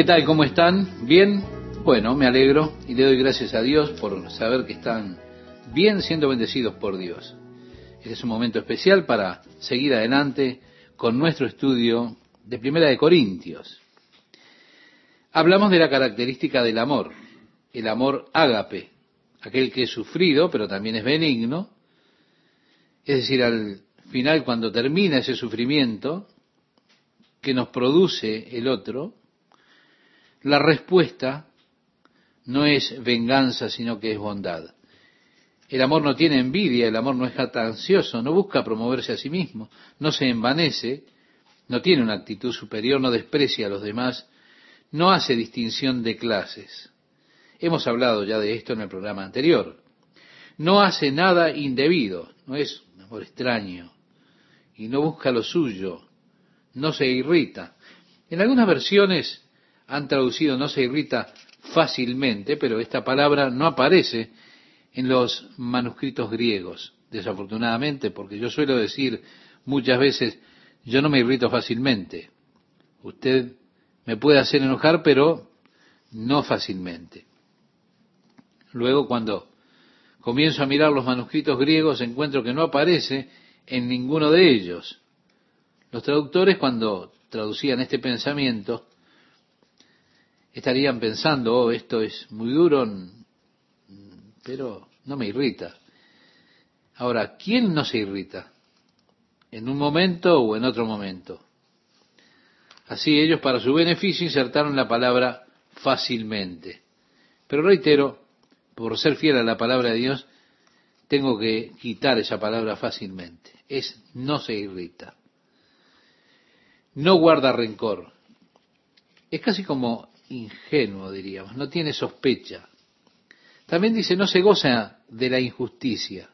¿Qué tal? ¿Cómo están? ¿Bien? Bueno, me alegro y le doy gracias a Dios por saber que están bien siendo bendecidos por Dios. Este es un momento especial para seguir adelante con nuestro estudio de Primera de Corintios. Hablamos de la característica del amor, el amor ágape, aquel que es sufrido, pero también es benigno. Es decir, al final, cuando termina ese sufrimiento que nos produce el otro, la respuesta no es venganza, sino que es bondad. El amor no tiene envidia, el amor no es jactancioso, no busca promoverse a sí mismo, no se envanece, no tiene una actitud superior, no desprecia a los demás, no hace distinción de clases. Hemos hablado ya de esto en el programa anterior. No hace nada indebido, no es un amor extraño, y no busca lo suyo, no se irrita. En algunas versiones han traducido no se irrita fácilmente, pero esta palabra no aparece en los manuscritos griegos, desafortunadamente, porque yo suelo decir muchas veces, yo no me irrito fácilmente. Usted me puede hacer enojar, pero no fácilmente. Luego, cuando comienzo a mirar los manuscritos griegos, encuentro que no aparece en ninguno de ellos. Los traductores, cuando traducían este pensamiento, estarían pensando, oh, esto es muy duro, pero no me irrita. Ahora, ¿quién no se irrita? ¿En un momento o en otro momento? Así ellos para su beneficio insertaron la palabra fácilmente. Pero reitero, por ser fiel a la palabra de Dios, tengo que quitar esa palabra fácilmente. Es no se irrita. No guarda rencor. Es casi como ingenuo, diríamos, no tiene sospecha. También dice, no se goza de la injusticia.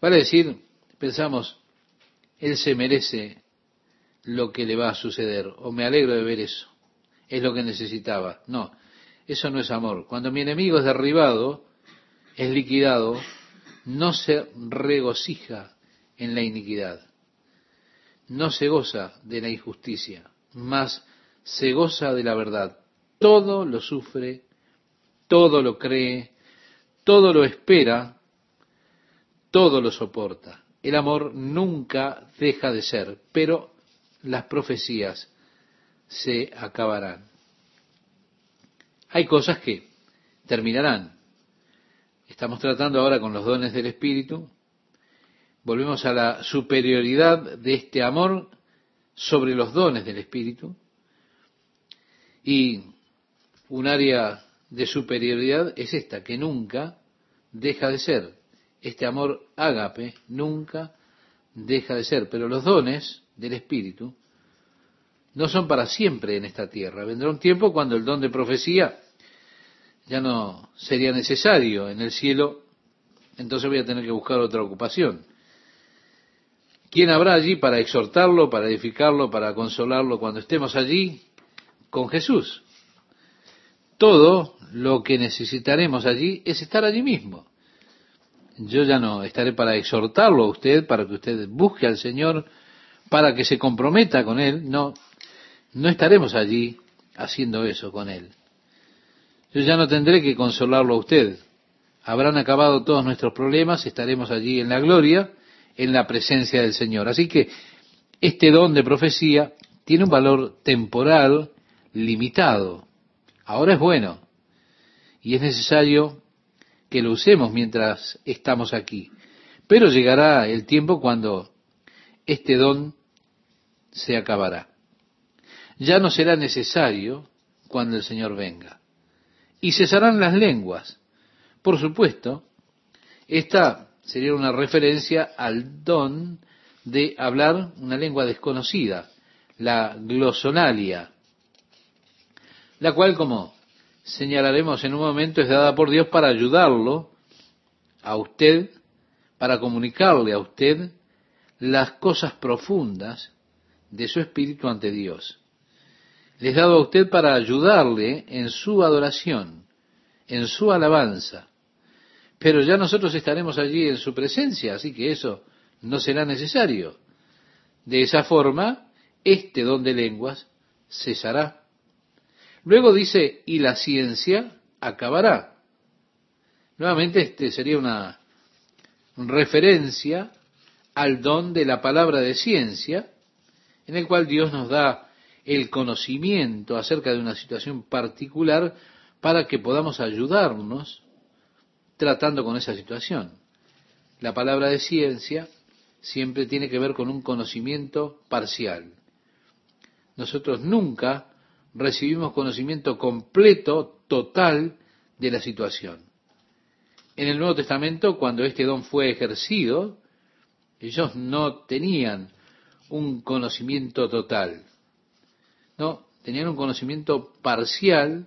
Vale decir, pensamos, él se merece lo que le va a suceder, o me alegro de ver eso, es lo que necesitaba. No, eso no es amor. Cuando mi enemigo es derribado, es liquidado, no se regocija en la iniquidad, no se goza de la injusticia, más se goza de la verdad. Todo lo sufre, todo lo cree, todo lo espera, todo lo soporta. El amor nunca deja de ser, pero las profecías se acabarán. Hay cosas que terminarán. Estamos tratando ahora con los dones del Espíritu. Volvemos a la superioridad de este amor sobre los dones del Espíritu. Y un área de superioridad es esta, que nunca deja de ser. Este amor ágape nunca deja de ser. Pero los dones del Espíritu no son para siempre en esta tierra. Vendrá un tiempo cuando el don de profecía ya no sería necesario en el cielo, entonces voy a tener que buscar otra ocupación. ¿Quién habrá allí para exhortarlo, para edificarlo, para consolarlo cuando estemos allí? Con Jesús. Todo lo que necesitaremos allí es estar allí mismo. Yo ya no estaré para exhortarlo a usted, para que usted busque al Señor, para que se comprometa con Él. No, no estaremos allí haciendo eso con Él. Yo ya no tendré que consolarlo a usted. Habrán acabado todos nuestros problemas, estaremos allí en la gloria, en la presencia del Señor. Así que este don de profecía tiene un valor temporal limitado. Ahora es bueno y es necesario que lo usemos mientras estamos aquí. Pero llegará el tiempo cuando este don se acabará. Ya no será necesario cuando el Señor venga. Y cesarán las lenguas. Por supuesto, esta sería una referencia al don de hablar una lengua desconocida, la glosonalia, la cual, como señalaremos en un momento, es dada por Dios para ayudarlo a usted, para comunicarle a usted las cosas profundas de su espíritu ante Dios. Les dado a usted para ayudarle en su adoración, en su alabanza. Pero ya nosotros estaremos allí en su presencia, así que eso no será necesario. De esa forma, este don de lenguas cesará Luego dice, y la ciencia acabará. Nuevamente este sería una referencia al don de la palabra de ciencia, en el cual Dios nos da el conocimiento acerca de una situación particular para que podamos ayudarnos tratando con esa situación. La palabra de ciencia siempre tiene que ver con un conocimiento parcial. Nosotros nunca recibimos conocimiento completo, total de la situación. En el Nuevo Testamento, cuando este don fue ejercido, ellos no tenían un conocimiento total. No, tenían un conocimiento parcial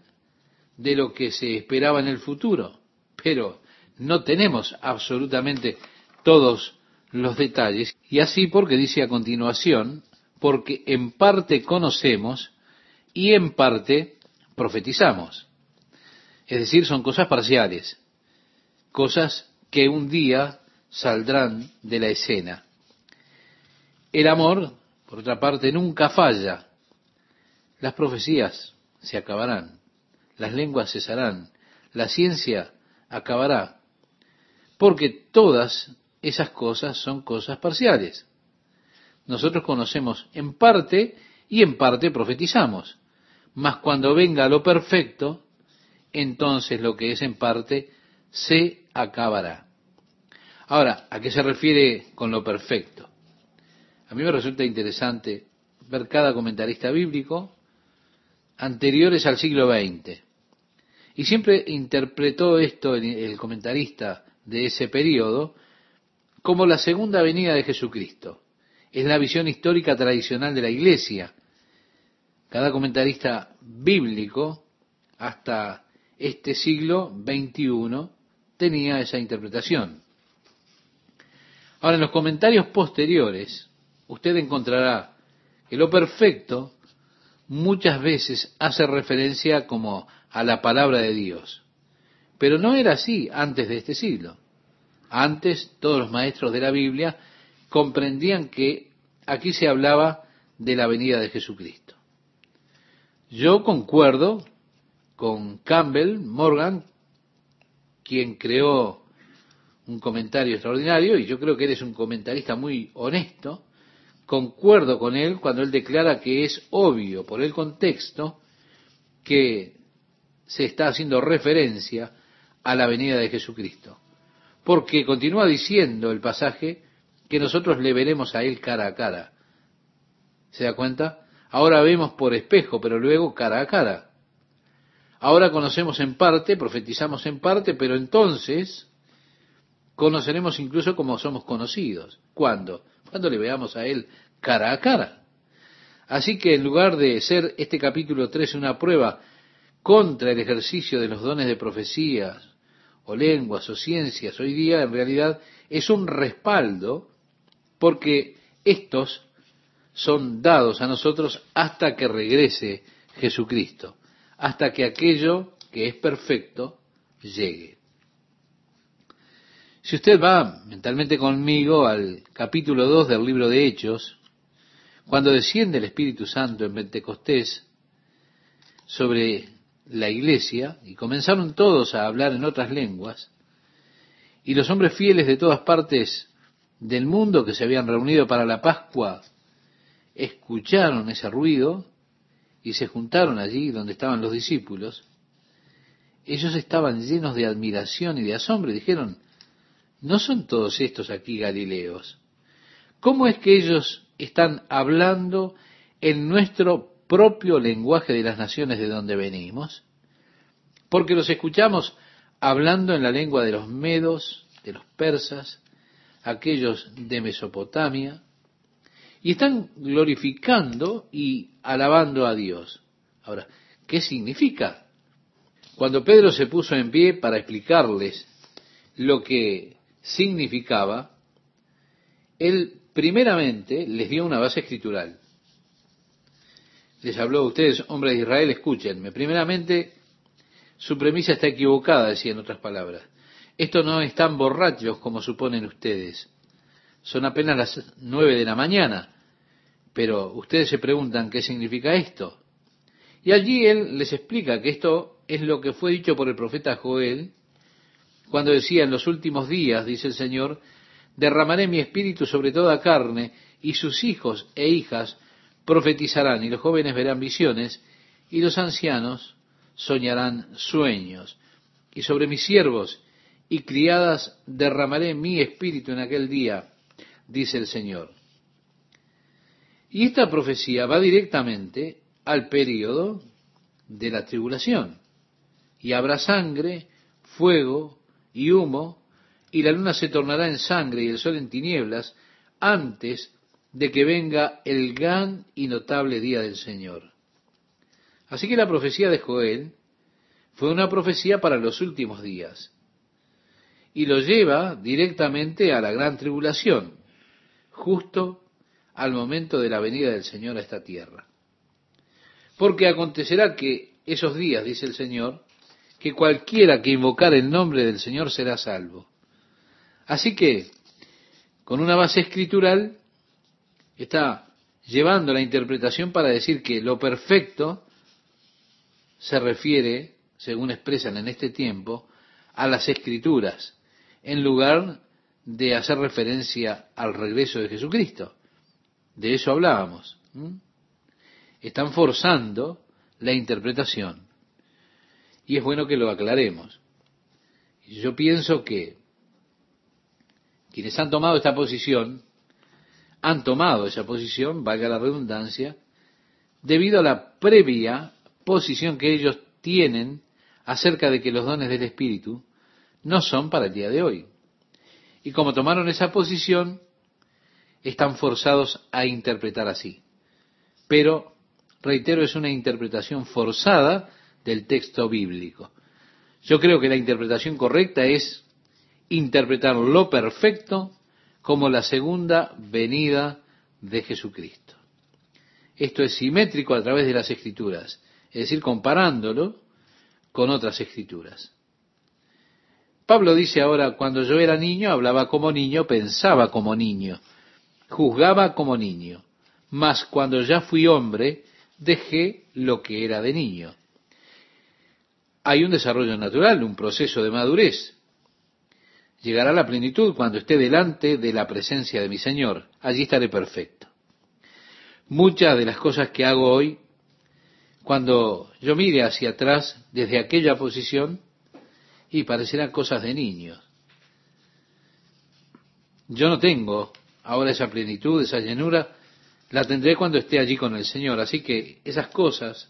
de lo que se esperaba en el futuro. Pero no tenemos absolutamente todos los detalles. Y así porque dice a continuación, porque en parte conocemos y en parte profetizamos. Es decir, son cosas parciales, cosas que un día saldrán de la escena. El amor, por otra parte, nunca falla. Las profecías se acabarán, las lenguas cesarán, la ciencia acabará, porque todas esas cosas son cosas parciales. Nosotros conocemos en parte y en parte profetizamos, mas cuando venga lo perfecto, entonces lo que es en parte se acabará. Ahora, ¿a qué se refiere con lo perfecto? A mí me resulta interesante ver cada comentarista bíblico anteriores al siglo XX. Y siempre interpretó esto el comentarista de ese periodo como la segunda venida de Jesucristo. Es la visión histórica tradicional de la Iglesia. Cada comentarista bíblico hasta este siglo XXI tenía esa interpretación. Ahora, en los comentarios posteriores, usted encontrará que lo perfecto muchas veces hace referencia como a la palabra de Dios. Pero no era así antes de este siglo. Antes todos los maestros de la Biblia comprendían que aquí se hablaba de la venida de Jesucristo. Yo concuerdo con Campbell Morgan, quien creó un comentario extraordinario y yo creo que eres un comentarista muy honesto. Concuerdo con él cuando él declara que es obvio por el contexto que se está haciendo referencia a la venida de Jesucristo. Porque continúa diciendo el pasaje que nosotros le veremos a él cara a cara. ¿Se da cuenta? Ahora vemos por espejo, pero luego cara a cara. Ahora conocemos en parte, profetizamos en parte, pero entonces conoceremos incluso como somos conocidos. ¿Cuándo? Cuando le veamos a Él cara a cara. Así que en lugar de ser este capítulo 3 una prueba contra el ejercicio de los dones de profecías, o lenguas, o ciencias, hoy día en realidad es un respaldo porque estos son dados a nosotros hasta que regrese Jesucristo, hasta que aquello que es perfecto llegue. Si usted va mentalmente conmigo al capítulo 2 del libro de Hechos, cuando desciende el Espíritu Santo en Pentecostés sobre la iglesia, y comenzaron todos a hablar en otras lenguas, y los hombres fieles de todas partes del mundo que se habían reunido para la Pascua escucharon ese ruido y se juntaron allí donde estaban los discípulos, ellos estaban llenos de admiración y de asombro y dijeron, ¿No son todos estos aquí galileos? ¿Cómo es que ellos están hablando en nuestro propio lenguaje de las naciones de donde venimos? Porque los escuchamos hablando en la lengua de los medos, de los persas, aquellos de Mesopotamia, y están glorificando y alabando a Dios. Ahora, ¿qué significa? Cuando Pedro se puso en pie para explicarles lo que significaba, él primeramente les dio una base escritural. Les habló a ustedes, hombres de Israel, escúchenme. Primeramente, su premisa está equivocada, decía en otras palabras. Estos no están borrachos como suponen ustedes. Son apenas las nueve de la mañana. Pero ustedes se preguntan qué significa esto. Y allí él les explica que esto es lo que fue dicho por el profeta Joel, cuando decía, en los últimos días, dice el Señor, derramaré mi espíritu sobre toda carne, y sus hijos e hijas profetizarán, y los jóvenes verán visiones, y los ancianos soñarán sueños. Y sobre mis siervos y criadas derramaré mi espíritu en aquel día, dice el Señor. Y esta profecía va directamente al periodo de la tribulación. Y habrá sangre, fuego y humo, y la luna se tornará en sangre y el sol en tinieblas, antes de que venga el gran y notable día del Señor. Así que la profecía de Joel fue una profecía para los últimos días y lo lleva directamente a la gran tribulación, justo al momento de la venida del Señor a esta tierra. Porque acontecerá que esos días, dice el Señor, que cualquiera que invocar el nombre del Señor será salvo. Así que, con una base escritural, está llevando la interpretación para decir que lo perfecto se refiere, según expresan en este tiempo, a las escrituras, en lugar de hacer referencia al regreso de Jesucristo. De eso hablábamos. Están forzando la interpretación. Y es bueno que lo aclaremos. Yo pienso que quienes han tomado esta posición, han tomado esa posición, valga la redundancia, debido a la previa posición que ellos tienen acerca de que los dones del Espíritu no son para el día de hoy. Y como tomaron esa posición, están forzados a interpretar así. Pero, reitero, es una interpretación forzada del texto bíblico. Yo creo que la interpretación correcta es interpretar lo perfecto como la segunda venida de Jesucristo. Esto es simétrico a través de las escrituras, es decir, comparándolo con otras escrituras. Pablo dice ahora, cuando yo era niño, hablaba como niño, pensaba como niño, juzgaba como niño, mas cuando ya fui hombre, dejé lo que era de niño. Hay un desarrollo natural, un proceso de madurez. Llegará la plenitud cuando esté delante de la presencia de mi Señor. Allí estaré perfecto. Muchas de las cosas que hago hoy, cuando yo mire hacia atrás desde aquella posición, y parecerán cosas de niños. Yo no tengo ahora esa plenitud, esa llenura, la tendré cuando esté allí con el Señor. Así que esas cosas,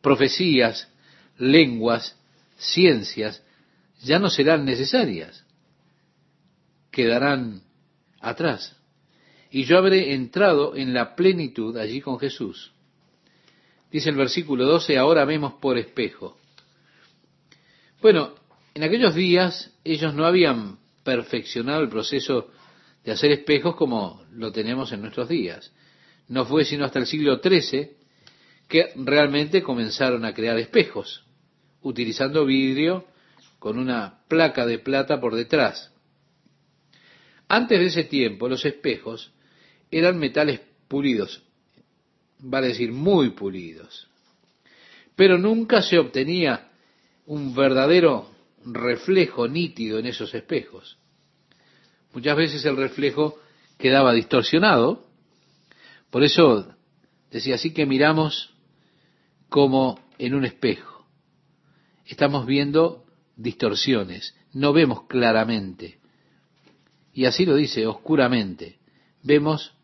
profecías, lenguas, ciencias, ya no serán necesarias, quedarán atrás. Y yo habré entrado en la plenitud allí con Jesús. Dice el versículo 12, ahora vemos por espejo. Bueno, en aquellos días ellos no habían perfeccionado el proceso de hacer espejos como lo tenemos en nuestros días. No fue sino hasta el siglo XIII que realmente comenzaron a crear espejos, utilizando vidrio con una placa de plata por detrás. Antes de ese tiempo los espejos eran metales pulidos, vale decir muy pulidos, pero nunca se obtenía un verdadero reflejo nítido en esos espejos. Muchas veces el reflejo quedaba distorsionado, por eso decía así que miramos como en un espejo. Estamos viendo distorsiones, no vemos claramente. Y así lo dice, oscuramente. Vemos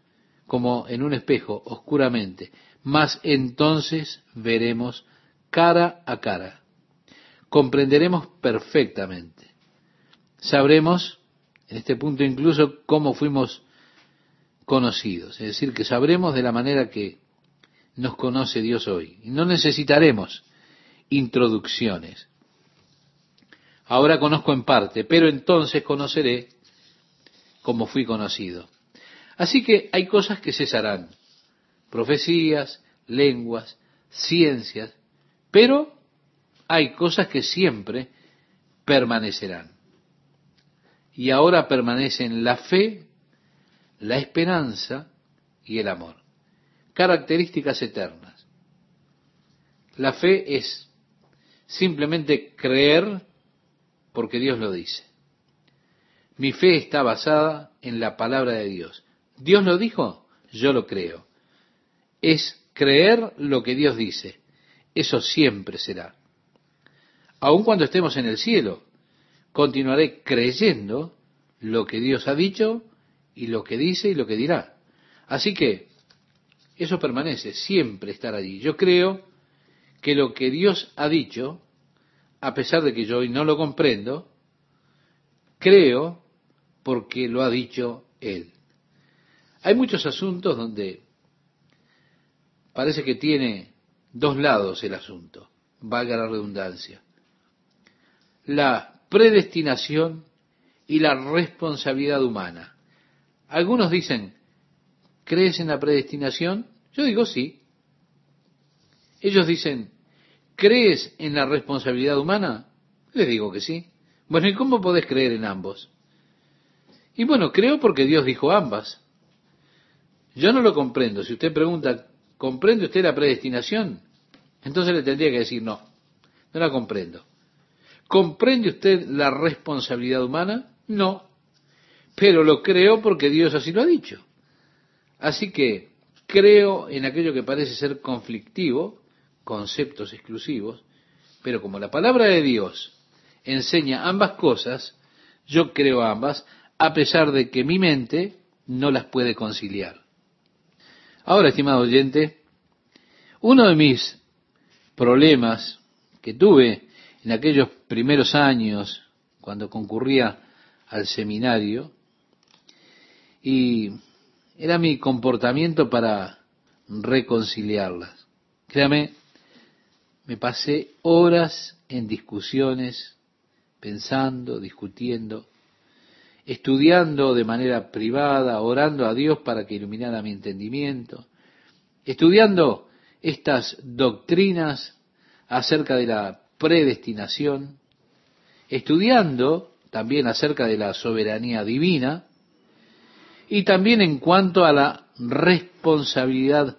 como en un espejo, oscuramente. Mas entonces veremos cara a cara comprenderemos perfectamente. Sabremos, en este punto incluso, cómo fuimos conocidos. Es decir, que sabremos de la manera que nos conoce Dios hoy. No necesitaremos introducciones. Ahora conozco en parte, pero entonces conoceré como fui conocido. Así que hay cosas que cesarán. Profecías, lenguas, ciencias, pero hay cosas que siempre permanecerán. Y ahora permanecen la fe, la esperanza y el amor. Características eternas. La fe es simplemente creer porque Dios lo dice. Mi fe está basada en la palabra de Dios. Dios lo dijo, yo lo creo. Es creer lo que Dios dice. Eso siempre será. Aun cuando estemos en el cielo, continuaré creyendo lo que Dios ha dicho y lo que dice y lo que dirá. Así que eso permanece, siempre estar allí. Yo creo que lo que Dios ha dicho, a pesar de que yo hoy no lo comprendo, creo porque lo ha dicho Él. Hay muchos asuntos donde parece que tiene dos lados el asunto, valga la redundancia. La predestinación y la responsabilidad humana. Algunos dicen, ¿crees en la predestinación? Yo digo sí. Ellos dicen, ¿crees en la responsabilidad humana? Les digo que sí. Bueno, ¿y cómo podés creer en ambos? Y bueno, creo porque Dios dijo ambas. Yo no lo comprendo. Si usted pregunta, ¿comprende usted la predestinación? Entonces le tendría que decir, no, no la comprendo. ¿Comprende usted la responsabilidad humana? No, pero lo creo porque Dios así lo ha dicho. Así que creo en aquello que parece ser conflictivo, conceptos exclusivos, pero como la palabra de Dios enseña ambas cosas, yo creo ambas, a pesar de que mi mente no las puede conciliar. Ahora, estimado oyente, uno de mis problemas que tuve en aquellos primeros años, cuando concurría al seminario, y era mi comportamiento para reconciliarlas. Créame, me pasé horas en discusiones, pensando, discutiendo, estudiando de manera privada, orando a Dios para que iluminara mi entendimiento, estudiando estas doctrinas acerca de la predestinación, estudiando también acerca de la soberanía divina y también en cuanto a la responsabilidad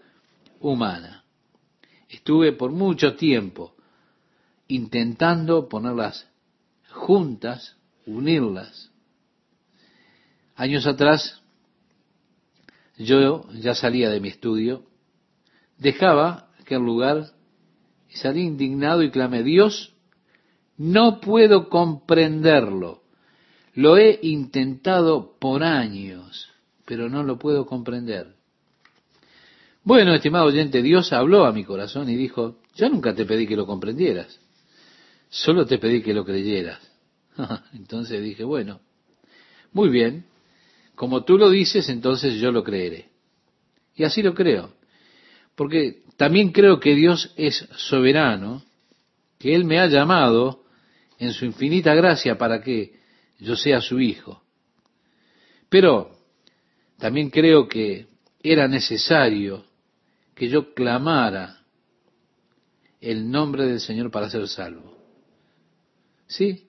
humana. Estuve por mucho tiempo intentando ponerlas juntas, unirlas, Años atrás, yo ya salía de mi estudio, dejaba aquel lugar salí indignado y clamé, Dios, no puedo comprenderlo. Lo he intentado por años, pero no lo puedo comprender. Bueno, estimado oyente, Dios habló a mi corazón y dijo, yo nunca te pedí que lo comprendieras, solo te pedí que lo creyeras. Entonces dije, bueno, muy bien, como tú lo dices, entonces yo lo creeré. Y así lo creo. Porque también creo que Dios es soberano, que Él me ha llamado en su infinita gracia para que yo sea su hijo. Pero también creo que era necesario que yo clamara el nombre del Señor para ser salvo. Sí,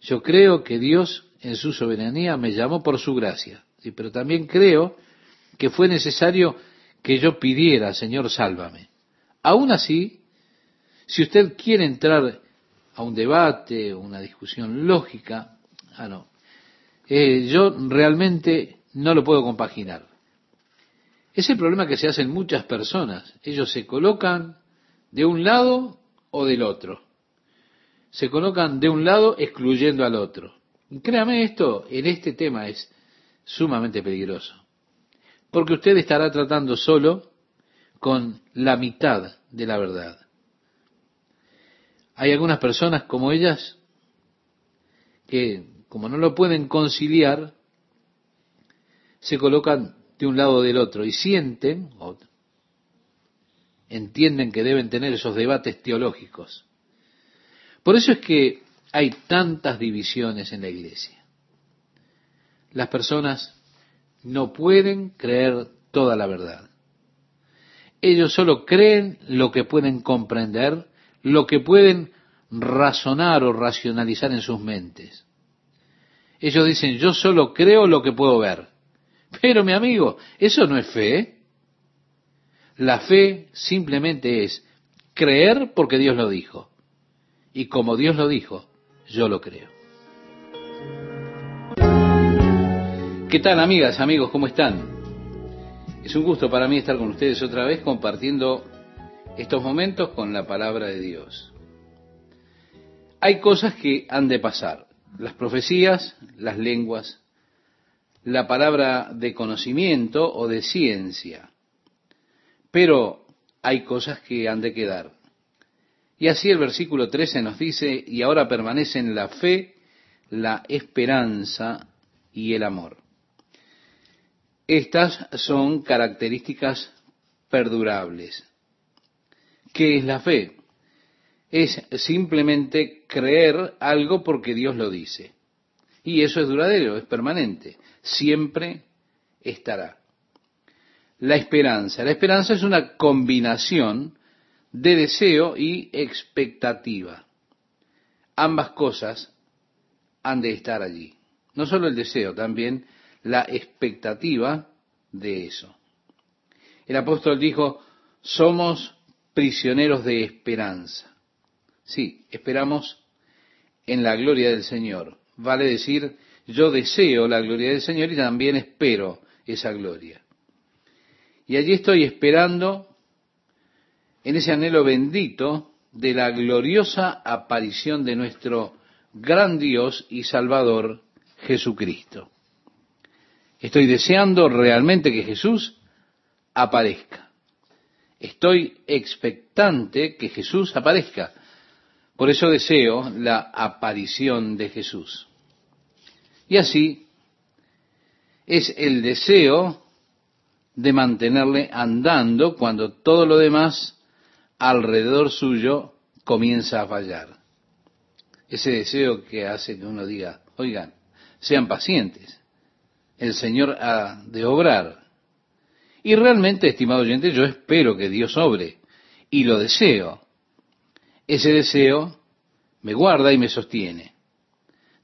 yo creo que Dios en su soberanía me llamó por su gracia. Sí, pero también creo que fue necesario que yo pidiera, Señor, sálvame. Aún así, si usted quiere entrar a un debate, una discusión lógica, ah, no, eh, yo realmente no lo puedo compaginar. Es el problema que se hacen muchas personas. Ellos se colocan de un lado o del otro. Se colocan de un lado excluyendo al otro. Créame esto, en este tema es sumamente peligroso. Porque usted estará tratando solo con la mitad de la verdad. Hay algunas personas como ellas que, como no lo pueden conciliar, se colocan de un lado o del otro y sienten, o entienden que deben tener esos debates teológicos. Por eso es que hay tantas divisiones en la iglesia. Las personas no pueden creer toda la verdad. Ellos solo creen lo que pueden comprender, lo que pueden razonar o racionalizar en sus mentes. Ellos dicen, yo solo creo lo que puedo ver. Pero mi amigo, eso no es fe. La fe simplemente es creer porque Dios lo dijo. Y como Dios lo dijo, yo lo creo. ¿Qué tal amigas, amigos? ¿Cómo están? Es un gusto para mí estar con ustedes otra vez compartiendo estos momentos con la palabra de Dios. Hay cosas que han de pasar. Las profecías, las lenguas, la palabra de conocimiento o de ciencia. Pero hay cosas que han de quedar. Y así el versículo 13 nos dice, y ahora permanecen la fe, la esperanza y el amor. Estas son características perdurables. ¿Qué es la fe? Es simplemente creer algo porque Dios lo dice. Y eso es duradero, es permanente. Siempre estará. La esperanza. La esperanza es una combinación de deseo y expectativa. Ambas cosas han de estar allí. No solo el deseo, también la expectativa de eso. El apóstol dijo, somos prisioneros de esperanza. Sí, esperamos en la gloria del Señor. Vale decir, yo deseo la gloria del Señor y también espero esa gloria. Y allí estoy esperando en ese anhelo bendito de la gloriosa aparición de nuestro gran Dios y Salvador Jesucristo. Estoy deseando realmente que Jesús aparezca. Estoy expectante que Jesús aparezca. Por eso deseo la aparición de Jesús. Y así es el deseo de mantenerle andando cuando todo lo demás alrededor suyo comienza a fallar. Ese deseo que hace que uno diga, oigan, sean pacientes, el Señor ha de obrar. Y realmente, estimado oyente, yo espero que Dios obre y lo deseo. Ese deseo me guarda y me sostiene.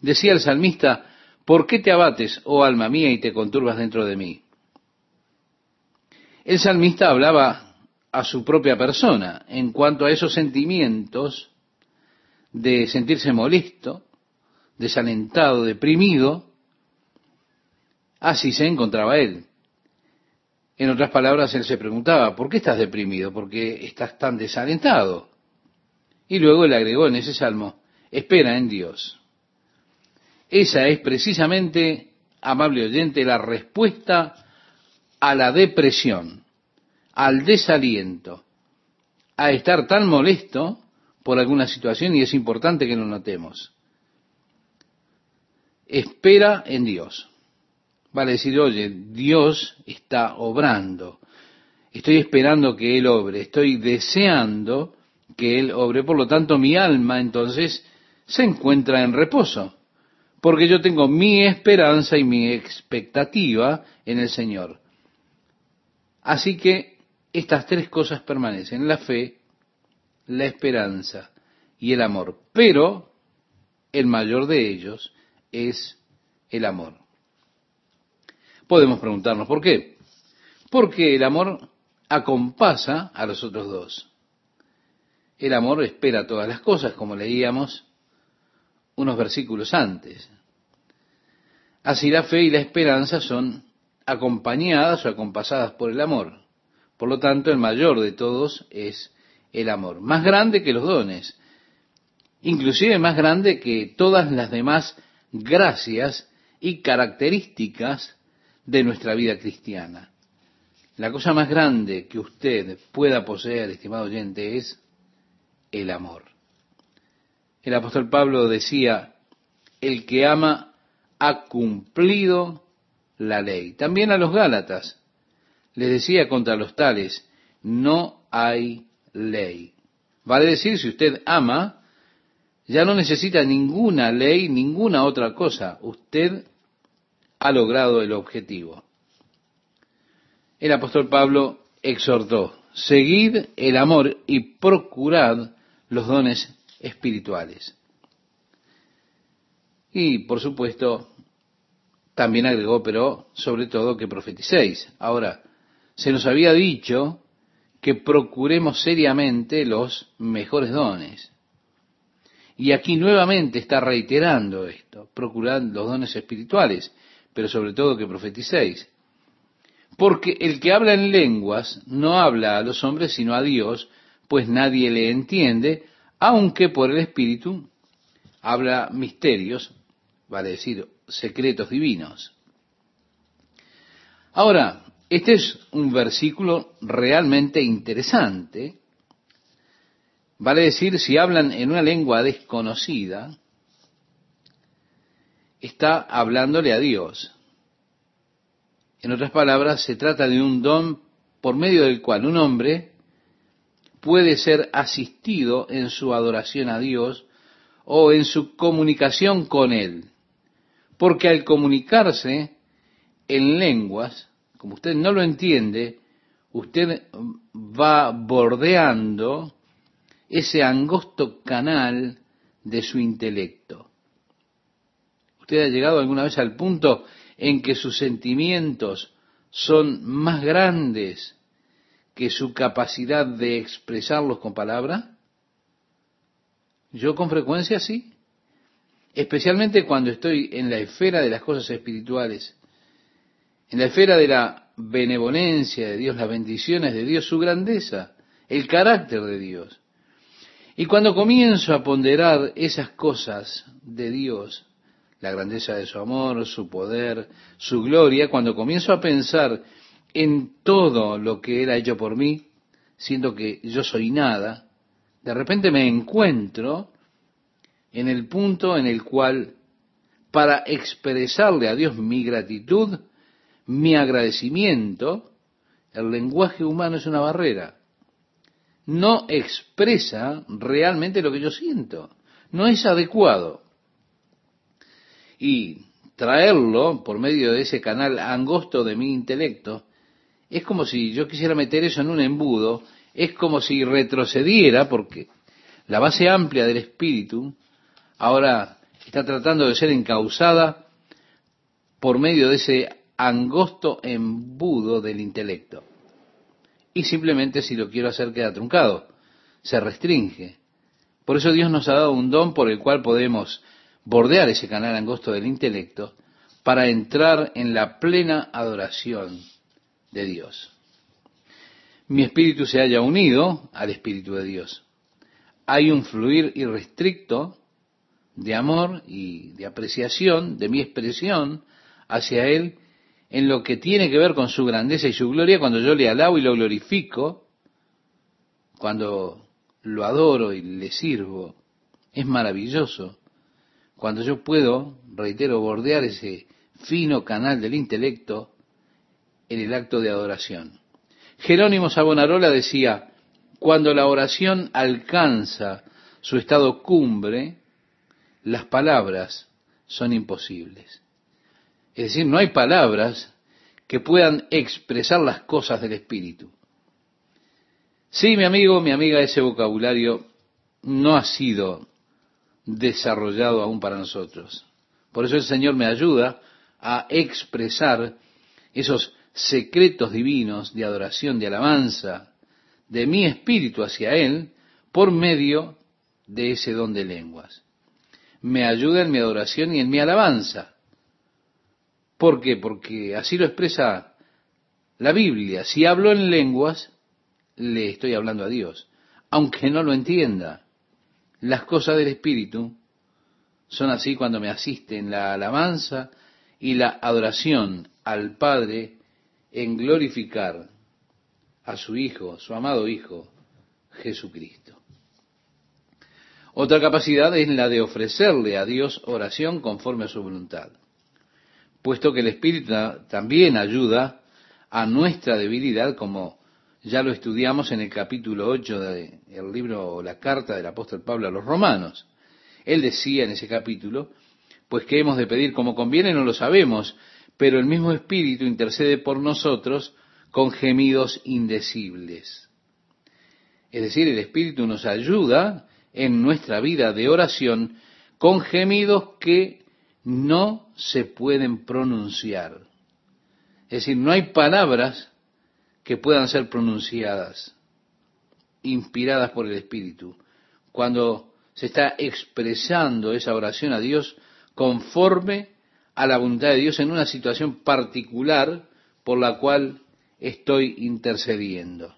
Decía el salmista, ¿por qué te abates, oh alma mía, y te conturbas dentro de mí? El salmista hablaba a su propia persona en cuanto a esos sentimientos de sentirse molesto, desalentado, deprimido, Así se encontraba él. En otras palabras, él se preguntaba, ¿por qué estás deprimido? ¿Por qué estás tan desalentado? Y luego él agregó en ese salmo, espera en Dios. Esa es precisamente, amable oyente, la respuesta a la depresión, al desaliento, a estar tan molesto por alguna situación y es importante que lo notemos. Espera en Dios. Vale decir, oye, Dios está obrando. Estoy esperando que Él obre. Estoy deseando que Él obre. Por lo tanto, mi alma entonces se encuentra en reposo. Porque yo tengo mi esperanza y mi expectativa en el Señor. Así que estas tres cosas permanecen. La fe, la esperanza y el amor. Pero el mayor de ellos es el amor. Podemos preguntarnos por qué. Porque el amor acompasa a los otros dos. El amor espera todas las cosas, como leíamos unos versículos antes. Así la fe y la esperanza son acompañadas o acompasadas por el amor. Por lo tanto, el mayor de todos es el amor, más grande que los dones, inclusive más grande que todas las demás gracias y características de nuestra vida cristiana. La cosa más grande que usted pueda poseer, estimado oyente, es el amor. El apóstol Pablo decía, el que ama ha cumplido la ley. También a los Gálatas les decía contra los tales, no hay ley. Vale decir, si usted ama, ya no necesita ninguna ley, ninguna otra cosa. Usted ha logrado el objetivo. El apóstol Pablo exhortó, seguid el amor y procurad los dones espirituales. Y por supuesto, también agregó, pero sobre todo que profeticéis. Ahora, se nos había dicho que procuremos seriamente los mejores dones. Y aquí nuevamente está reiterando esto, procurar los dones espirituales, pero sobre todo que profeticéis. Porque el que habla en lenguas no habla a los hombres sino a Dios, pues nadie le entiende, aunque por el Espíritu habla misterios, vale decir, secretos divinos. Ahora, este es un versículo realmente interesante. Vale decir, si hablan en una lengua desconocida, está hablándole a Dios. En otras palabras, se trata de un don por medio del cual un hombre puede ser asistido en su adoración a Dios o en su comunicación con Él. Porque al comunicarse en lenguas, como usted no lo entiende, usted va bordeando ese angosto canal de su intelecto. ¿Usted ha llegado alguna vez al punto en que sus sentimientos son más grandes que su capacidad de expresarlos con palabras? Yo con frecuencia sí, especialmente cuando estoy en la esfera de las cosas espirituales, en la esfera de la benevolencia de Dios, las bendiciones de Dios, su grandeza, el carácter de Dios. Y cuando comienzo a ponderar esas cosas de Dios, la grandeza de su amor, su poder, su gloria, cuando comienzo a pensar en todo lo que Él ha hecho por mí, siendo que yo soy nada, de repente me encuentro en el punto en el cual, para expresarle a Dios mi gratitud, mi agradecimiento, el lenguaje humano es una barrera. No expresa realmente lo que yo siento. No es adecuado. Y traerlo por medio de ese canal angosto de mi intelecto es como si yo quisiera meter eso en un embudo, es como si retrocediera porque la base amplia del espíritu ahora está tratando de ser encauzada por medio de ese angosto embudo del intelecto. Y simplemente si lo quiero hacer queda truncado, se restringe. Por eso Dios nos ha dado un don por el cual podemos bordear ese canal angosto del intelecto para entrar en la plena adoración de Dios. Mi espíritu se haya unido al espíritu de Dios. Hay un fluir irrestricto de amor y de apreciación de mi expresión hacia Él en lo que tiene que ver con su grandeza y su gloria cuando yo le alabo y lo glorifico, cuando lo adoro y le sirvo. Es maravilloso cuando yo puedo, reitero, bordear ese fino canal del intelecto en el acto de adoración. Jerónimo Savonarola decía, cuando la oración alcanza su estado cumbre, las palabras son imposibles. Es decir, no hay palabras que puedan expresar las cosas del Espíritu. Sí, mi amigo, mi amiga, ese vocabulario no ha sido desarrollado aún para nosotros. Por eso el Señor me ayuda a expresar esos secretos divinos de adoración, de alabanza, de mi espíritu hacia Él, por medio de ese don de lenguas. Me ayuda en mi adoración y en mi alabanza. ¿Por qué? Porque así lo expresa la Biblia. Si hablo en lenguas, le estoy hablando a Dios, aunque no lo entienda. Las cosas del Espíritu son así cuando me asisten la alabanza y la adoración al Padre en glorificar a su Hijo, su amado Hijo, Jesucristo. Otra capacidad es la de ofrecerle a Dios oración conforme a su voluntad, puesto que el Espíritu también ayuda a nuestra debilidad, como ya lo estudiamos en el capítulo 8 del libro o la carta del apóstol Pablo a los romanos. Él decía en ese capítulo, pues que hemos de pedir como conviene no lo sabemos, pero el mismo Espíritu intercede por nosotros con gemidos indecibles. Es decir, el Espíritu nos ayuda en nuestra vida de oración con gemidos que no se pueden pronunciar. Es decir, no hay palabras que puedan ser pronunciadas. inspiradas por el Espíritu, cuando se está expresando esa oración a Dios conforme a la voluntad de Dios en una situación particular por la cual estoy intercediendo.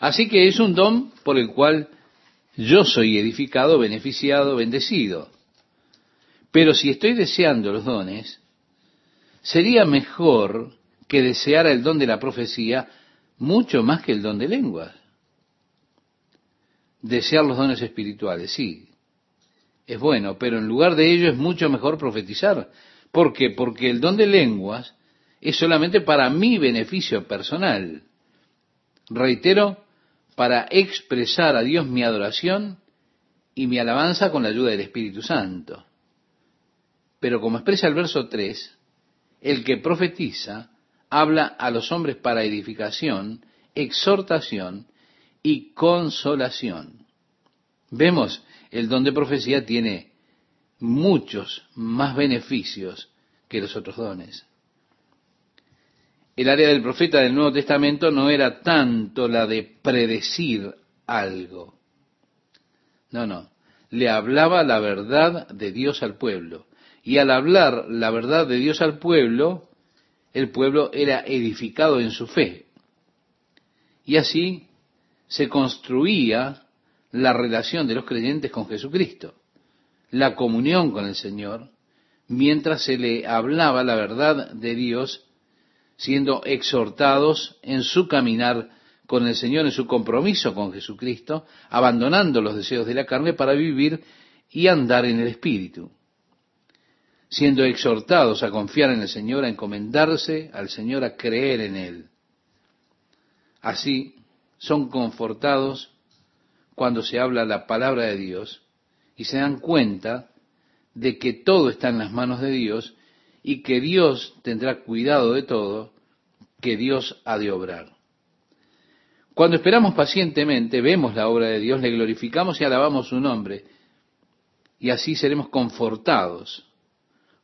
Así que es un don por el cual yo soy edificado, beneficiado, bendecido. Pero si estoy deseando los dones, sería mejor que deseara el don de la profecía mucho más que el don de lenguas. Desear los dones espirituales, sí, es bueno, pero en lugar de ello es mucho mejor profetizar. ¿Por qué? Porque el don de lenguas es solamente para mi beneficio personal. Reitero, para expresar a Dios mi adoración y mi alabanza con la ayuda del Espíritu Santo. Pero como expresa el verso 3, el que profetiza habla a los hombres para edificación, exhortación y consolación. Vemos, el don de profecía tiene muchos más beneficios que los otros dones. El área del profeta del Nuevo Testamento no era tanto la de predecir algo. No, no. Le hablaba la verdad de Dios al pueblo. Y al hablar la verdad de Dios al pueblo, el pueblo era edificado en su fe. Y así se construía la relación de los creyentes con Jesucristo, la comunión con el Señor, mientras se le hablaba la verdad de Dios, siendo exhortados en su caminar con el Señor, en su compromiso con Jesucristo, abandonando los deseos de la carne para vivir y andar en el Espíritu, siendo exhortados a confiar en el Señor, a encomendarse al Señor, a creer en Él. Así son confortados cuando se habla la palabra de Dios y se dan cuenta de que todo está en las manos de Dios y que Dios tendrá cuidado de todo, que Dios ha de obrar. Cuando esperamos pacientemente, vemos la obra de Dios, le glorificamos y alabamos su nombre, y así seremos confortados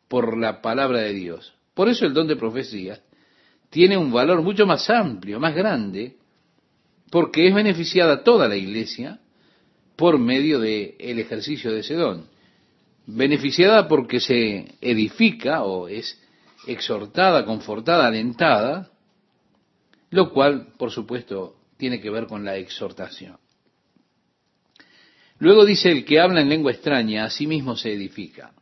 por la palabra de Dios. Por eso el don de profecía tiene un valor mucho más amplio, más grande, porque es beneficiada toda la iglesia por medio del el ejercicio de ese don. Beneficiada porque se edifica o es exhortada, confortada, alentada, lo cual, por supuesto, tiene que ver con la exhortación. Luego dice, el que habla en lengua extraña, a sí mismo se edifica.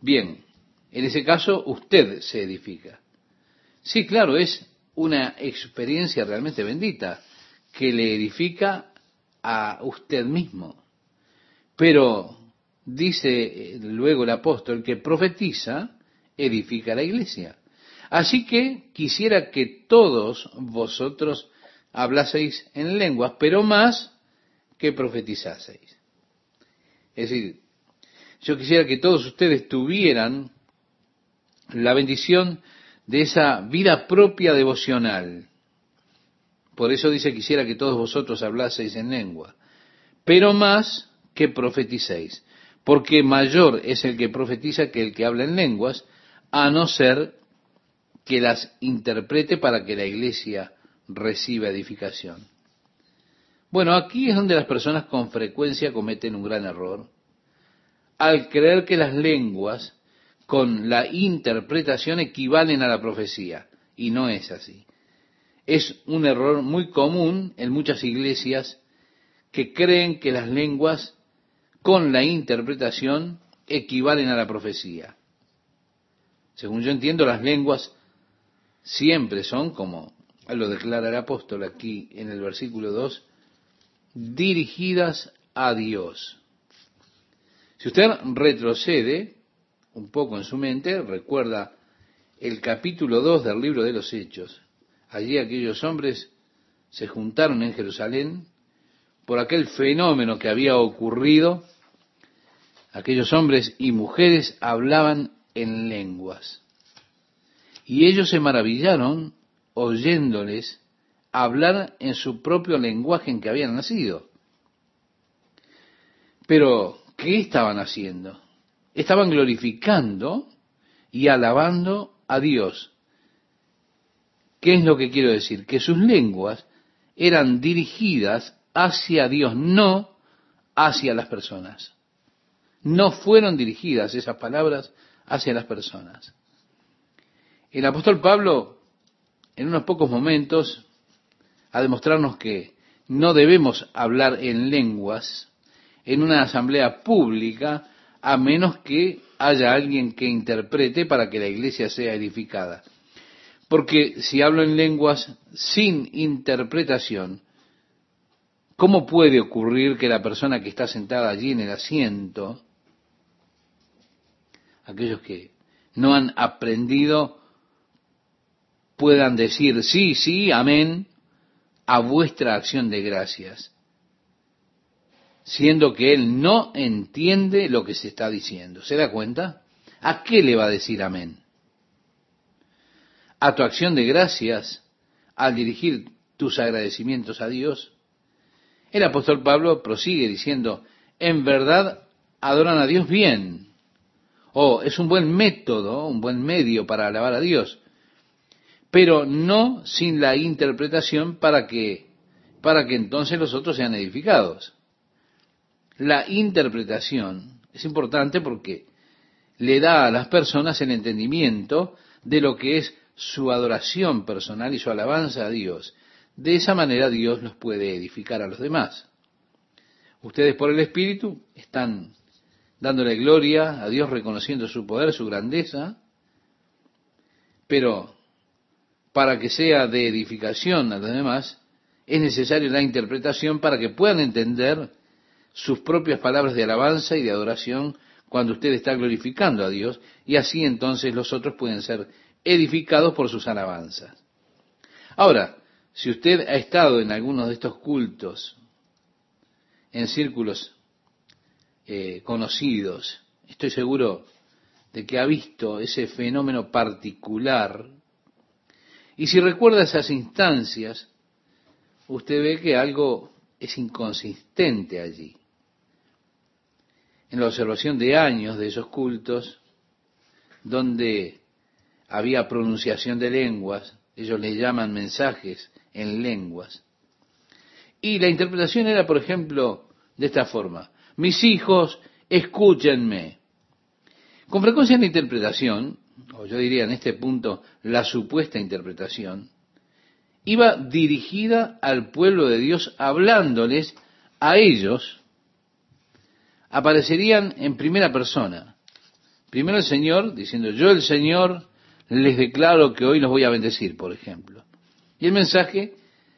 Bien, en ese caso usted se edifica. Sí, claro, es una experiencia realmente bendita que le edifica a usted mismo. Pero dice eh, luego el apóstol que profetiza, edifica la iglesia. Así que quisiera que todos vosotros hablaseis en lenguas, pero más que profetizaseis. Es decir, yo quisiera que todos ustedes tuvieran la bendición de esa vida propia devocional. Por eso dice, quisiera que todos vosotros hablaseis en lengua, pero más que profeticéis, porque mayor es el que profetiza que el que habla en lenguas, a no ser que las interprete para que la iglesia reciba edificación. Bueno, aquí es donde las personas con frecuencia cometen un gran error, al creer que las lenguas con la interpretación equivalen a la profecía, y no es así. Es un error muy común en muchas iglesias que creen que las lenguas con la interpretación equivalen a la profecía. Según yo entiendo, las lenguas siempre son, como lo declara el apóstol aquí en el versículo 2, dirigidas a Dios. Si usted retrocede un poco en su mente, recuerda el capítulo 2 del libro de los Hechos, Allí aquellos hombres se juntaron en Jerusalén por aquel fenómeno que había ocurrido. Aquellos hombres y mujeres hablaban en lenguas. Y ellos se maravillaron oyéndoles hablar en su propio lenguaje en que habían nacido. Pero, ¿qué estaban haciendo? Estaban glorificando y alabando a Dios ¿Qué es lo que quiero decir? Que sus lenguas eran dirigidas hacia Dios, no hacia las personas. No fueron dirigidas esas palabras hacia las personas. El apóstol Pablo, en unos pocos momentos, a demostrarnos que no debemos hablar en lenguas en una asamblea pública a menos que haya alguien que interprete para que la iglesia sea edificada. Porque si hablo en lenguas sin interpretación, ¿cómo puede ocurrir que la persona que está sentada allí en el asiento, aquellos que no han aprendido, puedan decir sí, sí, amén, a vuestra acción de gracias, siendo que él no entiende lo que se está diciendo. ¿Se da cuenta? ¿A qué le va a decir amén? ¿A tu acción de gracias al dirigir tus agradecimientos a Dios? El apóstol Pablo prosigue diciendo, en verdad adoran a Dios bien. O es un buen método, un buen medio para alabar a Dios pero no sin la interpretación para que, para que entonces los otros sean edificados. La interpretación es importante porque le da a las personas el entendimiento de lo que es su adoración personal y su alabanza a Dios. De esa manera Dios los puede edificar a los demás. Ustedes por el Espíritu están dándole gloria a Dios, reconociendo su poder, su grandeza, pero para que sea de edificación a los demás, es necesaria la interpretación para que puedan entender sus propias palabras de alabanza y de adoración cuando usted está glorificando a Dios, y así entonces los otros pueden ser edificados por sus alabanzas. Ahora, si usted ha estado en algunos de estos cultos, en círculos eh, conocidos, estoy seguro de que ha visto ese fenómeno particular y si recuerda esas instancias, usted ve que algo es inconsistente allí. En la observación de años de esos cultos, donde había pronunciación de lenguas, ellos le llaman mensajes en lenguas. Y la interpretación era, por ejemplo, de esta forma, mis hijos, escúchenme. Con frecuencia en la interpretación, o yo diría en este punto la supuesta interpretación, iba dirigida al pueblo de Dios hablándoles a ellos, aparecerían en primera persona. Primero el Señor, diciendo, yo el Señor les declaro que hoy los voy a bendecir, por ejemplo. Y el mensaje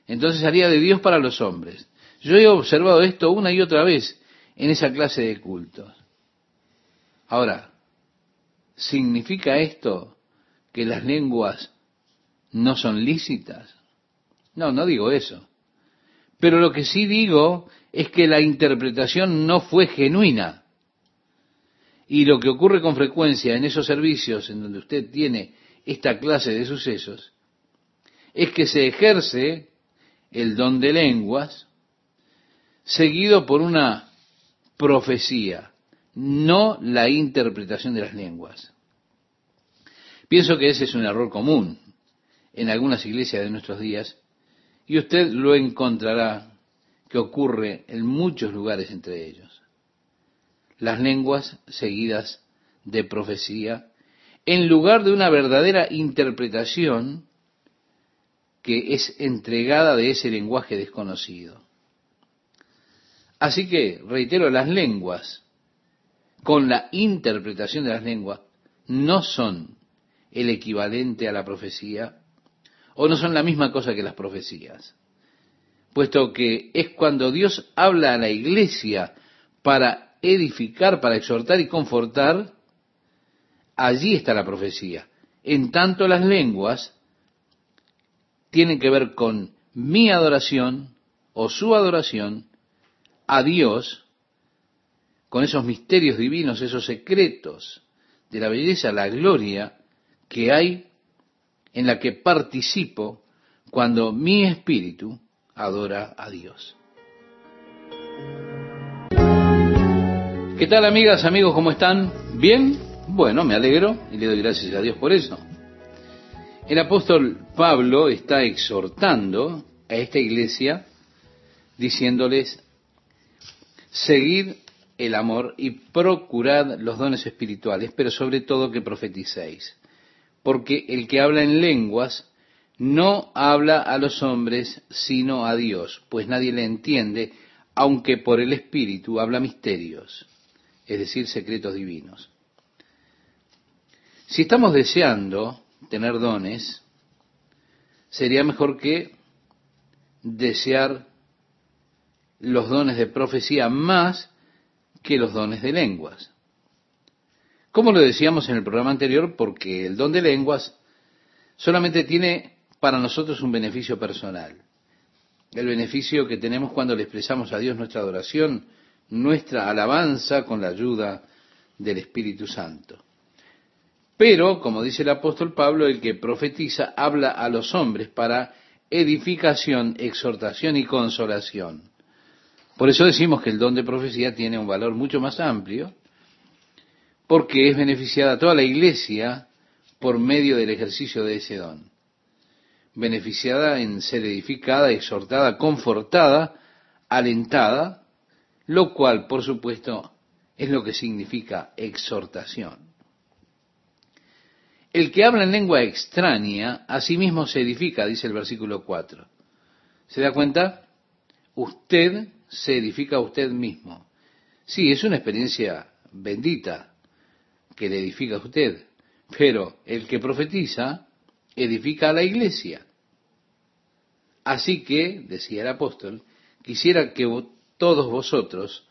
entonces salía de Dios para los hombres. Yo he observado esto una y otra vez en esa clase de cultos. Ahora, ¿Significa esto que las lenguas no son lícitas? No, no digo eso. Pero lo que sí digo es que la interpretación no fue genuina. Y lo que ocurre con frecuencia en esos servicios en donde usted tiene esta clase de sucesos, es que se ejerce el don de lenguas seguido por una profecía no la interpretación de las lenguas. Pienso que ese es un error común en algunas iglesias de nuestros días y usted lo encontrará que ocurre en muchos lugares entre ellos. Las lenguas seguidas de profecía en lugar de una verdadera interpretación que es entregada de ese lenguaje desconocido. Así que, reitero, las lenguas con la interpretación de las lenguas no son el equivalente a la profecía o no son la misma cosa que las profecías, puesto que es cuando Dios habla a la iglesia para edificar, para exhortar y confortar, allí está la profecía. En tanto las lenguas tienen que ver con mi adoración o su adoración a Dios con esos misterios divinos, esos secretos de la belleza, la gloria que hay en la que participo cuando mi espíritu adora a Dios. ¿Qué tal amigas, amigos? ¿Cómo están? ¿Bien? Bueno, me alegro y le doy gracias a Dios por eso. El apóstol Pablo está exhortando a esta iglesia diciéndoles, seguid el amor y procurad los dones espirituales, pero sobre todo que profeticéis. Porque el que habla en lenguas no habla a los hombres, sino a Dios, pues nadie le entiende, aunque por el Espíritu habla misterios, es decir, secretos divinos. Si estamos deseando tener dones, sería mejor que desear los dones de profecía más que los dones de lenguas. Como lo decíamos en el programa anterior, porque el don de lenguas solamente tiene para nosotros un beneficio personal. El beneficio que tenemos cuando le expresamos a Dios nuestra adoración, nuestra alabanza con la ayuda del Espíritu Santo. Pero, como dice el apóstol Pablo, el que profetiza habla a los hombres para edificación, exhortación y consolación. Por eso decimos que el don de profecía tiene un valor mucho más amplio, porque es beneficiada toda la iglesia por medio del ejercicio de ese don. Beneficiada en ser edificada, exhortada, confortada, alentada, lo cual, por supuesto, es lo que significa exhortación. El que habla en lengua extraña, a sí mismo se edifica, dice el versículo 4. ¿Se da cuenta? Usted se edifica a usted mismo. Sí, es una experiencia bendita que le edifica a usted, pero el que profetiza edifica a la iglesia. Así que, decía el apóstol, quisiera que todos vosotros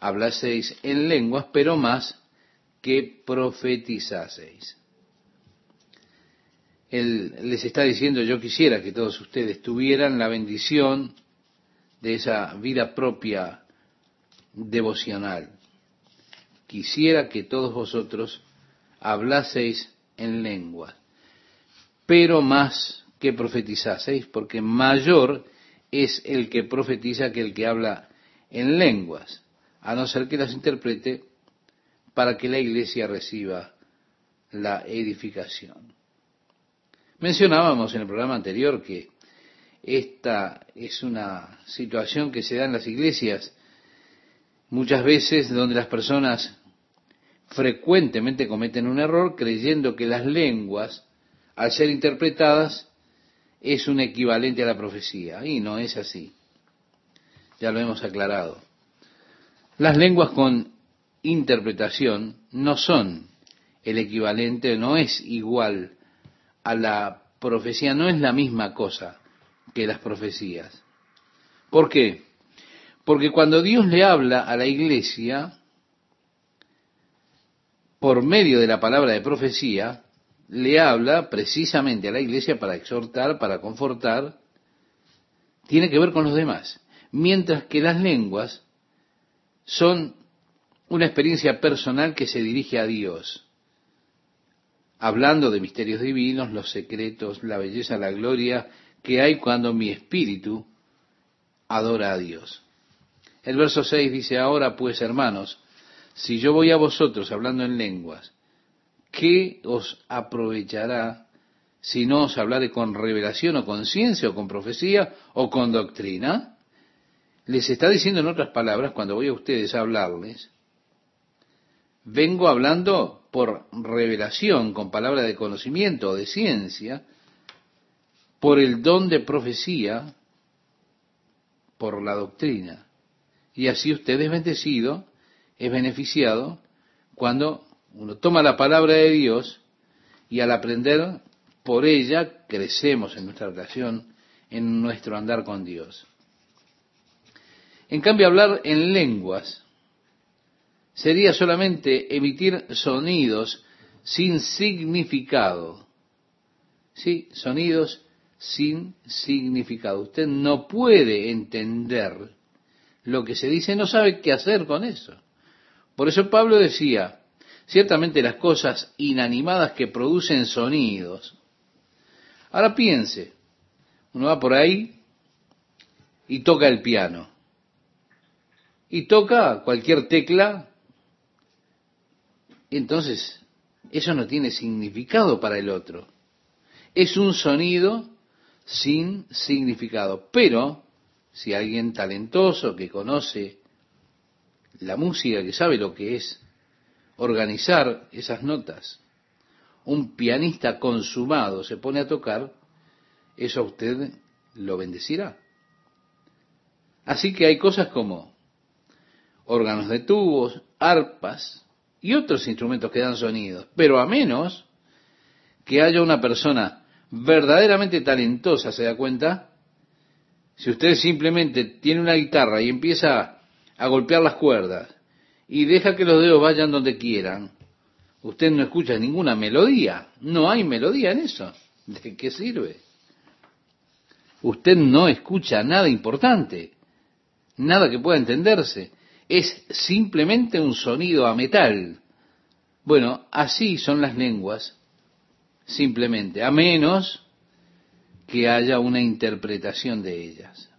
hablaseis en lenguas, pero más que profetizaseis. Él les está diciendo, yo quisiera que todos ustedes tuvieran la bendición de esa vida propia devocional. Quisiera que todos vosotros hablaseis en lengua, pero más que profetizaseis, porque mayor es el que profetiza que el que habla en lenguas, a no ser que las interprete para que la iglesia reciba la edificación. Mencionábamos en el programa anterior que esta es una situación que se da en las iglesias muchas veces donde las personas frecuentemente cometen un error creyendo que las lenguas, al ser interpretadas, es un equivalente a la profecía. Y no es así. Ya lo hemos aclarado. Las lenguas con interpretación no son el equivalente, no es igual a la profecía no es la misma cosa que las profecías. ¿Por qué? Porque cuando Dios le habla a la iglesia, por medio de la palabra de profecía, le habla precisamente a la iglesia para exhortar, para confortar, tiene que ver con los demás. Mientras que las lenguas son una experiencia personal que se dirige a Dios hablando de misterios divinos, los secretos, la belleza, la gloria que hay cuando mi espíritu adora a Dios. El verso 6 dice, ahora pues hermanos, si yo voy a vosotros hablando en lenguas, ¿qué os aprovechará si no os hablaré con revelación o con ciencia o con profecía o con doctrina? Les está diciendo en otras palabras, cuando voy a ustedes a hablarles, vengo hablando por revelación, con palabra de conocimiento o de ciencia, por el don de profecía, por la doctrina. Y así usted es bendecido, es beneficiado, cuando uno toma la palabra de Dios y al aprender por ella crecemos en nuestra relación, en nuestro andar con Dios. En cambio, hablar en lenguas sería solamente emitir sonidos sin significado. Sí, sonidos sin significado. Usted no puede entender lo que se dice, no sabe qué hacer con eso. Por eso Pablo decía, ciertamente las cosas inanimadas que producen sonidos. Ahora piense, uno va por ahí y toca el piano. Y toca cualquier tecla entonces eso no tiene significado para el otro. Es un sonido sin significado. Pero si alguien talentoso que conoce la música, que sabe lo que es organizar esas notas, un pianista consumado se pone a tocar, eso a usted lo bendecirá. Así que hay cosas como órganos de tubos, arpas y otros instrumentos que dan sonidos, pero a menos que haya una persona verdaderamente talentosa, ¿se da cuenta? Si usted simplemente tiene una guitarra y empieza a golpear las cuerdas y deja que los dedos vayan donde quieran, usted no escucha ninguna melodía, no hay melodía en eso. ¿De qué sirve? Usted no escucha nada importante, nada que pueda entenderse. Es simplemente un sonido a metal. Bueno, así son las lenguas, simplemente, a menos que haya una interpretación de ellas.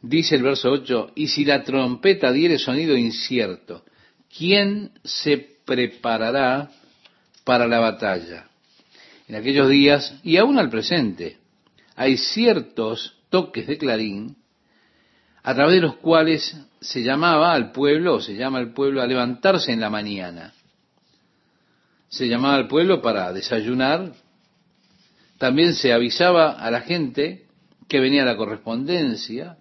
Dice el verso 8, y si la trompeta diere sonido incierto, ¿quién se preparará para la batalla? En aquellos días, y aún al presente, hay ciertos toques de clarín a través de los cuales se llamaba al pueblo, o se llama al pueblo a levantarse en la mañana. Se llamaba al pueblo para desayunar, también se avisaba a la gente que venía la correspondencia,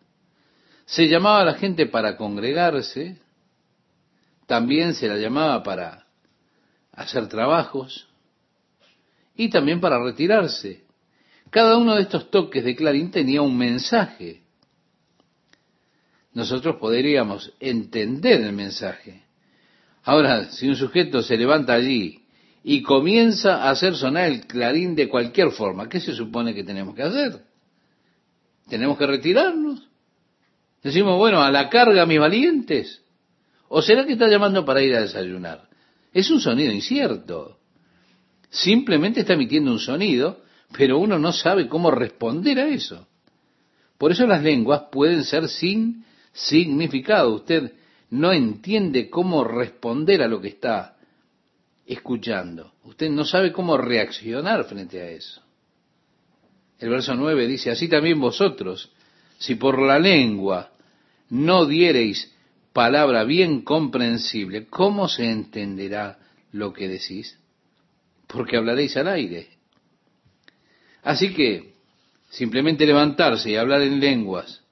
se llamaba a la gente para congregarse, también se la llamaba para hacer trabajos y también para retirarse. Cada uno de estos toques de clarín tenía un mensaje. Nosotros podríamos entender el mensaje. Ahora, si un sujeto se levanta allí y comienza a hacer sonar el clarín de cualquier forma. ¿Qué se supone que tenemos que hacer? ¿Tenemos que retirarnos? Decimos, bueno, a la carga mis valientes. ¿O será que está llamando para ir a desayunar? Es un sonido incierto. Simplemente está emitiendo un sonido, pero uno no sabe cómo responder a eso. Por eso las lenguas pueden ser sin significado. Usted no entiende cómo responder a lo que está escuchando. Usted no sabe cómo reaccionar frente a eso. El verso 9 dice, así también vosotros, si por la lengua no diereis palabra bien comprensible, ¿cómo se entenderá lo que decís? Porque hablaréis al aire. Así que simplemente levantarse y hablar en lenguas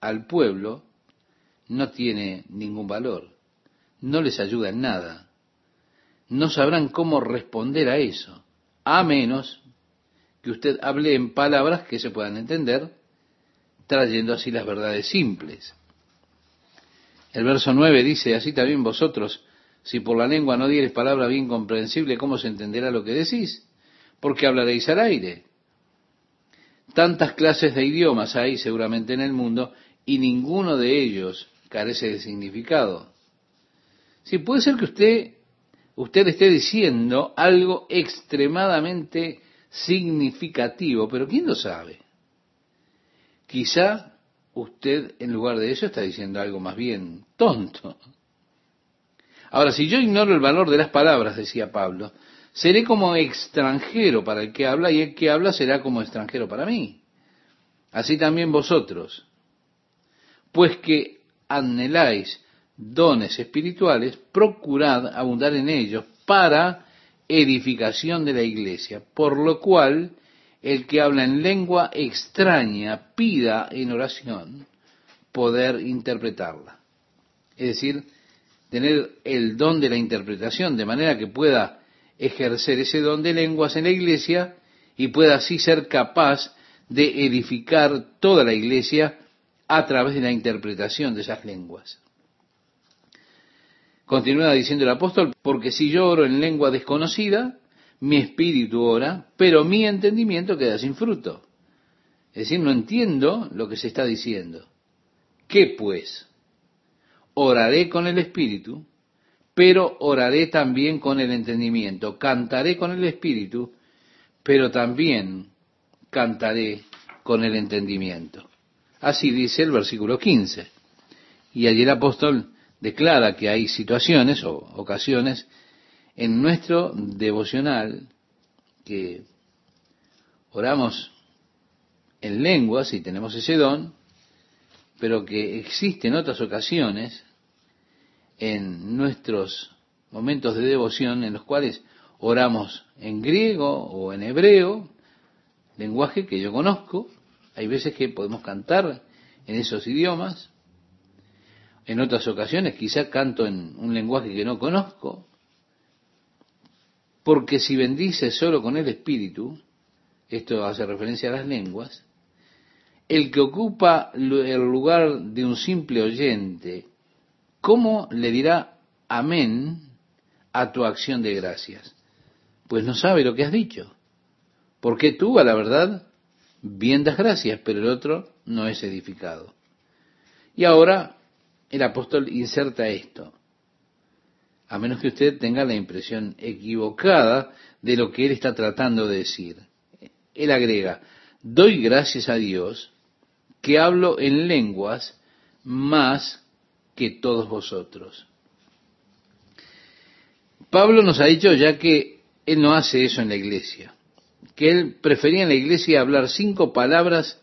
al pueblo no tiene ningún valor, no les ayuda en nada no sabrán cómo responder a eso, a menos que usted hable en palabras que se puedan entender, trayendo así las verdades simples. El verso 9 dice, así también vosotros, si por la lengua no dieres palabra bien comprensible, ¿cómo se entenderá lo que decís? Porque hablaréis al aire. Tantas clases de idiomas hay seguramente en el mundo y ninguno de ellos carece de significado. Si puede ser que usted usted esté diciendo algo extremadamente significativo, pero ¿quién lo sabe? Quizá usted en lugar de eso está diciendo algo más bien tonto. Ahora, si yo ignoro el valor de las palabras, decía Pablo, seré como extranjero para el que habla y el que habla será como extranjero para mí. Así también vosotros, pues que anheláis dones espirituales, procurad abundar en ellos para edificación de la iglesia, por lo cual el que habla en lengua extraña pida en oración poder interpretarla. Es decir, tener el don de la interpretación, de manera que pueda ejercer ese don de lenguas en la iglesia y pueda así ser capaz de edificar toda la iglesia a través de la interpretación de esas lenguas. Continúa diciendo el apóstol, porque si yo oro en lengua desconocida, mi espíritu ora, pero mi entendimiento queda sin fruto. Es decir, no entiendo lo que se está diciendo. ¿Qué pues? Oraré con el espíritu, pero oraré también con el entendimiento. Cantaré con el espíritu, pero también cantaré con el entendimiento. Así dice el versículo 15. Y allí el apóstol declara que hay situaciones o ocasiones en nuestro devocional que oramos en lenguas y tenemos ese don, pero que existe en otras ocasiones en nuestros momentos de devoción en los cuales oramos en griego o en hebreo, lenguaje que yo conozco. Hay veces que podemos cantar en esos idiomas. En otras ocasiones quizá canto en un lenguaje que no conozco. Porque si bendices solo con el Espíritu, esto hace referencia a las lenguas, el que ocupa el lugar de un simple oyente, ¿cómo le dirá amén a tu acción de gracias? Pues no sabe lo que has dicho. Porque tú, a la verdad, bien das gracias, pero el otro no es edificado. Y ahora el apóstol inserta esto, a menos que usted tenga la impresión equivocada de lo que él está tratando de decir. Él agrega, doy gracias a Dios que hablo en lenguas más que todos vosotros. Pablo nos ha dicho ya que él no hace eso en la iglesia, que él prefería en la iglesia hablar cinco palabras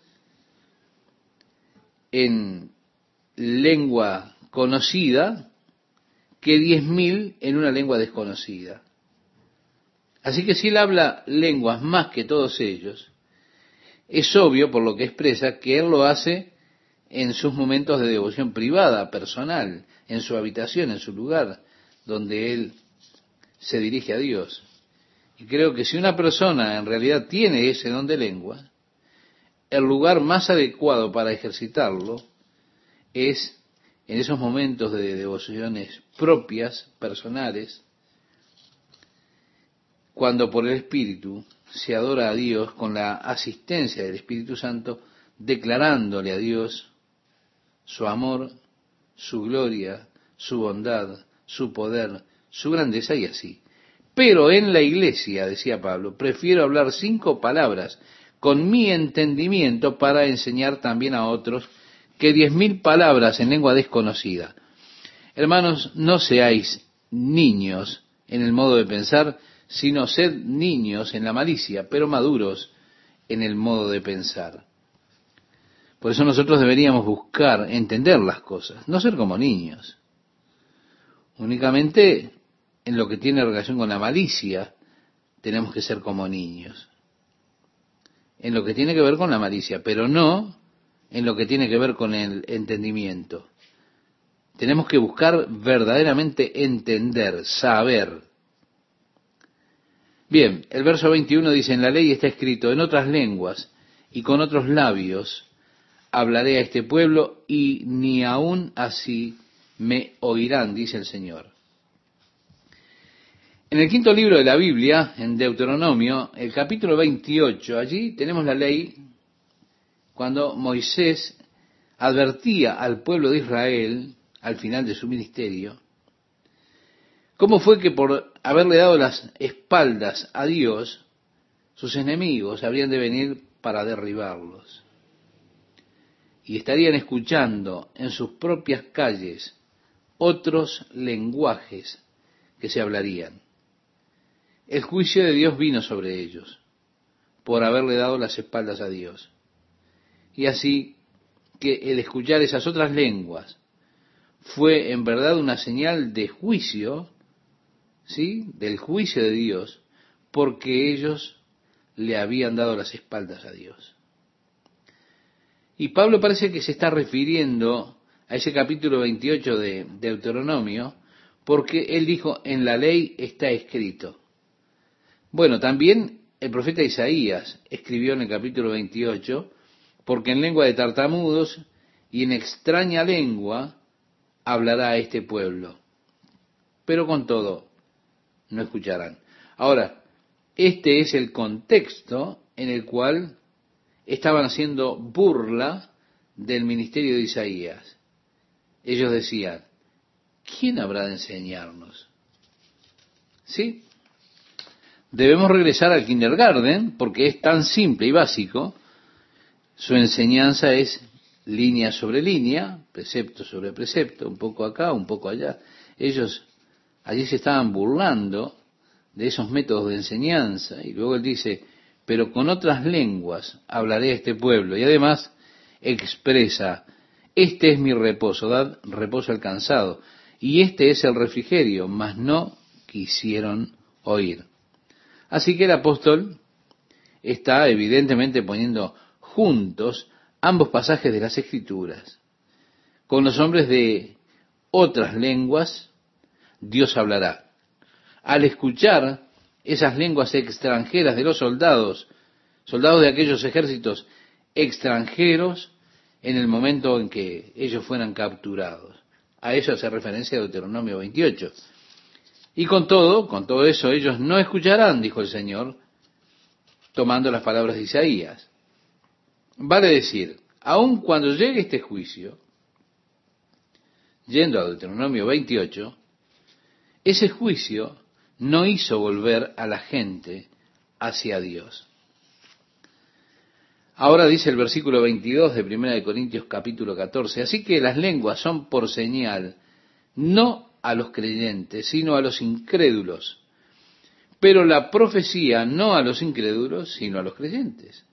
en lengua conocida que diez mil en una lengua desconocida. Así que si él habla lenguas más que todos ellos, es obvio por lo que expresa que él lo hace en sus momentos de devoción privada, personal, en su habitación, en su lugar, donde él se dirige a Dios. Y creo que si una persona en realidad tiene ese don de lengua, el lugar más adecuado para ejercitarlo es en esos momentos de devociones propias, personales, cuando por el Espíritu se adora a Dios con la asistencia del Espíritu Santo, declarándole a Dios su amor, su gloria, su bondad, su poder, su grandeza y así. Pero en la iglesia, decía Pablo, prefiero hablar cinco palabras con mi entendimiento para enseñar también a otros que diez mil palabras en lengua desconocida. Hermanos, no seáis niños en el modo de pensar, sino sed niños en la malicia, pero maduros en el modo de pensar. Por eso nosotros deberíamos buscar entender las cosas, no ser como niños. Únicamente en lo que tiene relación con la malicia tenemos que ser como niños. En lo que tiene que ver con la malicia, pero no en lo que tiene que ver con el entendimiento. Tenemos que buscar verdaderamente entender, saber. Bien, el verso 21 dice, en la ley está escrito, en otras lenguas y con otros labios hablaré a este pueblo y ni aún así me oirán, dice el Señor. En el quinto libro de la Biblia, en Deuteronomio, el capítulo 28, allí tenemos la ley cuando Moisés advertía al pueblo de Israel al final de su ministerio, cómo fue que por haberle dado las espaldas a Dios, sus enemigos habrían de venir para derribarlos. Y estarían escuchando en sus propias calles otros lenguajes que se hablarían. El juicio de Dios vino sobre ellos por haberle dado las espaldas a Dios. Y así que el escuchar esas otras lenguas fue en verdad una señal de juicio, ¿sí? Del juicio de Dios, porque ellos le habían dado las espaldas a Dios. Y Pablo parece que se está refiriendo a ese capítulo 28 de Deuteronomio, porque él dijo, en la ley está escrito. Bueno, también el profeta Isaías escribió en el capítulo 28, porque en lengua de tartamudos y en extraña lengua hablará a este pueblo. Pero con todo, no escucharán. Ahora, este es el contexto en el cual estaban haciendo burla del ministerio de Isaías. Ellos decían, ¿quién habrá de enseñarnos? ¿Sí? Debemos regresar al kindergarten porque es tan simple y básico su enseñanza es línea sobre línea, precepto sobre precepto, un poco acá, un poco allá. Ellos allí se estaban burlando de esos métodos de enseñanza y luego él dice, pero con otras lenguas hablaré a este pueblo. Y además expresa, este es mi reposo, dad reposo al cansado, y este es el refrigerio, mas no quisieron oír. Así que el apóstol está evidentemente poniendo juntos ambos pasajes de las Escrituras. Con los hombres de otras lenguas, Dios hablará. Al escuchar esas lenguas extranjeras de los soldados, soldados de aquellos ejércitos extranjeros, en el momento en que ellos fueran capturados. A eso hace referencia Deuteronomio 28. Y con todo, con todo eso, ellos no escucharán, dijo el Señor, tomando las palabras de Isaías. Vale decir, aun cuando llegue este juicio, yendo a Deuteronomio 28, ese juicio no hizo volver a la gente hacia Dios. Ahora dice el versículo 22 de 1 de Corintios capítulo 14, así que las lenguas son por señal, no a los creyentes, sino a los incrédulos, pero la profecía no a los incrédulos, sino a los creyentes.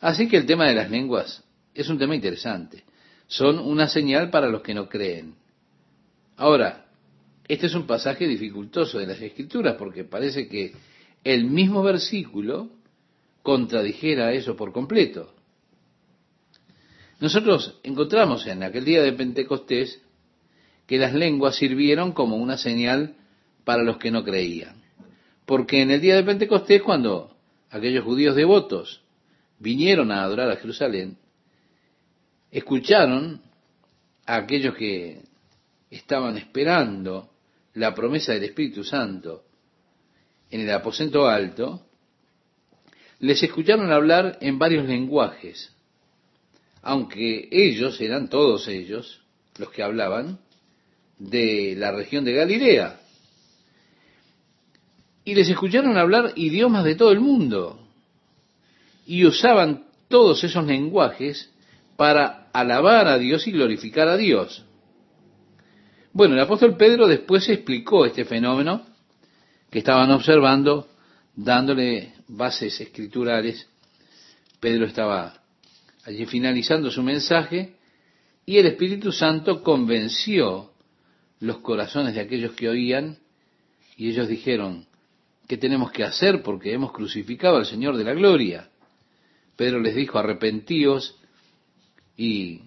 Así que el tema de las lenguas es un tema interesante. Son una señal para los que no creen. Ahora, este es un pasaje dificultoso de las Escrituras porque parece que el mismo versículo contradijera eso por completo. Nosotros encontramos en aquel día de Pentecostés que las lenguas sirvieron como una señal para los que no creían. Porque en el día de Pentecostés, cuando aquellos judíos devotos vinieron a adorar a Jerusalén, escucharon a aquellos que estaban esperando la promesa del Espíritu Santo en el aposento alto, les escucharon hablar en varios lenguajes, aunque ellos eran todos ellos los que hablaban de la región de Galilea. Y les escucharon hablar idiomas de todo el mundo y usaban todos esos lenguajes para alabar a Dios y glorificar a Dios. Bueno, el apóstol Pedro después explicó este fenómeno que estaban observando, dándole bases escriturales. Pedro estaba allí finalizando su mensaje y el Espíritu Santo convenció los corazones de aquellos que oían y ellos dijeron, ¿qué tenemos que hacer? Porque hemos crucificado al Señor de la gloria. Pedro les dijo, arrepentíos y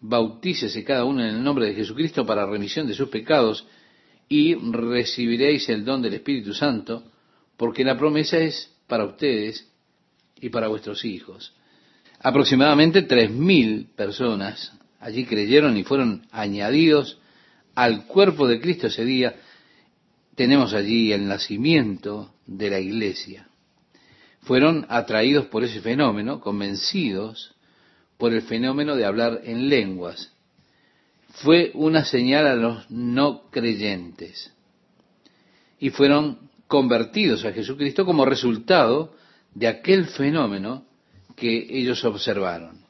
bautícese cada uno en el nombre de Jesucristo para remisión de sus pecados y recibiréis el don del Espíritu Santo, porque la promesa es para ustedes y para vuestros hijos. Aproximadamente tres mil personas allí creyeron y fueron añadidos al cuerpo de Cristo ese día. Tenemos allí el nacimiento de la iglesia fueron atraídos por ese fenómeno, convencidos por el fenómeno de hablar en lenguas. Fue una señal a los no creyentes. Y fueron convertidos a Jesucristo como resultado de aquel fenómeno que ellos observaron.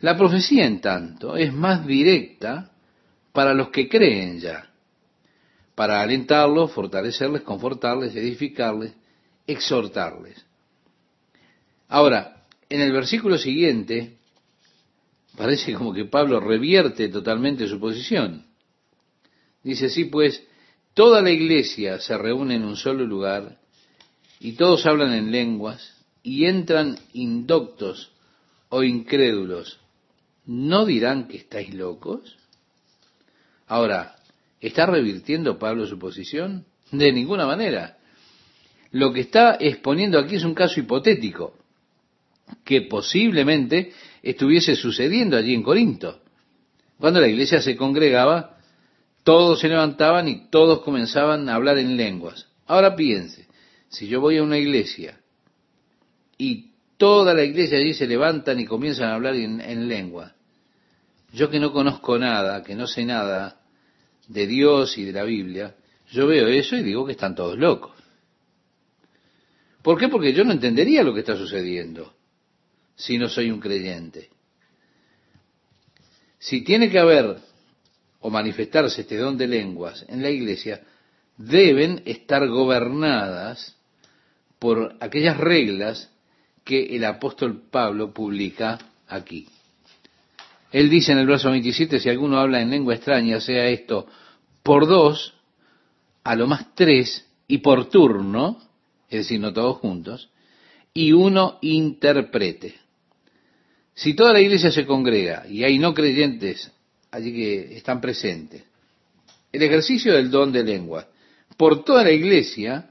La profecía, en tanto, es más directa para los que creen ya, para alentarlos, fortalecerles, confortarles, edificarles, exhortarles. Ahora, en el versículo siguiente, parece como que Pablo revierte totalmente su posición. Dice así, pues, toda la iglesia se reúne en un solo lugar y todos hablan en lenguas y entran indoctos o incrédulos. ¿No dirán que estáis locos? Ahora, ¿está revirtiendo Pablo su posición? De ninguna manera lo que está exponiendo aquí es un caso hipotético que posiblemente estuviese sucediendo allí en Corinto. Cuando la iglesia se congregaba, todos se levantaban y todos comenzaban a hablar en lenguas. Ahora piense, si yo voy a una iglesia y toda la iglesia allí se levantan y comienzan a hablar en, en lengua, yo que no conozco nada, que no sé nada de Dios y de la Biblia, yo veo eso y digo que están todos locos. ¿Por qué? Porque yo no entendería lo que está sucediendo si no soy un creyente. Si tiene que haber o manifestarse este don de lenguas en la iglesia, deben estar gobernadas por aquellas reglas que el apóstol Pablo publica aquí. Él dice en el verso 27, si alguno habla en lengua extraña, sea esto por dos, a lo más tres, y por turno, es decir, no todos juntos, y uno interprete. Si toda la iglesia se congrega y hay no creyentes allí que están presentes, el ejercicio del don de lengua por toda la iglesia,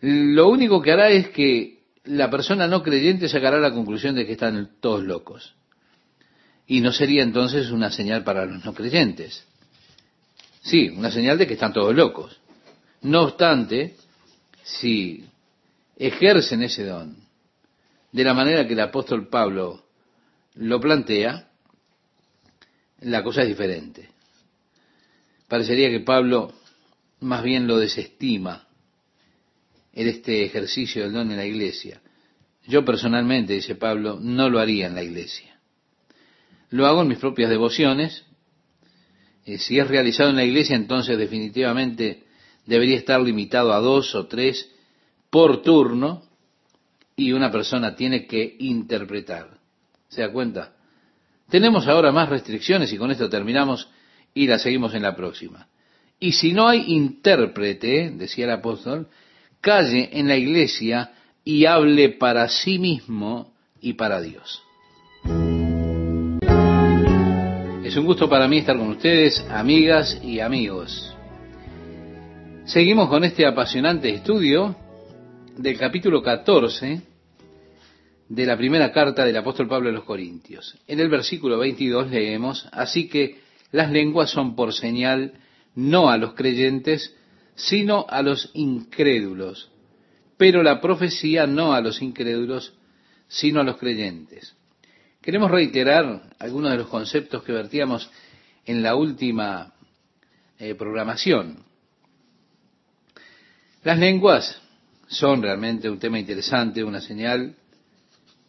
lo único que hará es que la persona no creyente sacará la conclusión de que están todos locos. Y no sería entonces una señal para los no creyentes. Sí, una señal de que están todos locos. No obstante, si ejercen ese don de la manera que el apóstol Pablo lo plantea, la cosa es diferente. Parecería que Pablo más bien lo desestima en este ejercicio del don en la iglesia. Yo personalmente, dice Pablo, no lo haría en la iglesia. Lo hago en mis propias devociones. Eh, si es realizado en la iglesia, entonces definitivamente debería estar limitado a dos o tres por turno y una persona tiene que interpretar. ¿Se da cuenta? Tenemos ahora más restricciones y con esto terminamos y la seguimos en la próxima. Y si no hay intérprete, decía el apóstol, calle en la iglesia y hable para sí mismo y para Dios. Es un gusto para mí estar con ustedes, amigas y amigos. Seguimos con este apasionante estudio del capítulo 14 de la primera carta del apóstol Pablo a los Corintios. En el versículo 22 leemos, así que las lenguas son por señal no a los creyentes, sino a los incrédulos, pero la profecía no a los incrédulos, sino a los creyentes. Queremos reiterar algunos de los conceptos que vertíamos en la última eh, programación. Las lenguas son realmente un tema interesante, una señal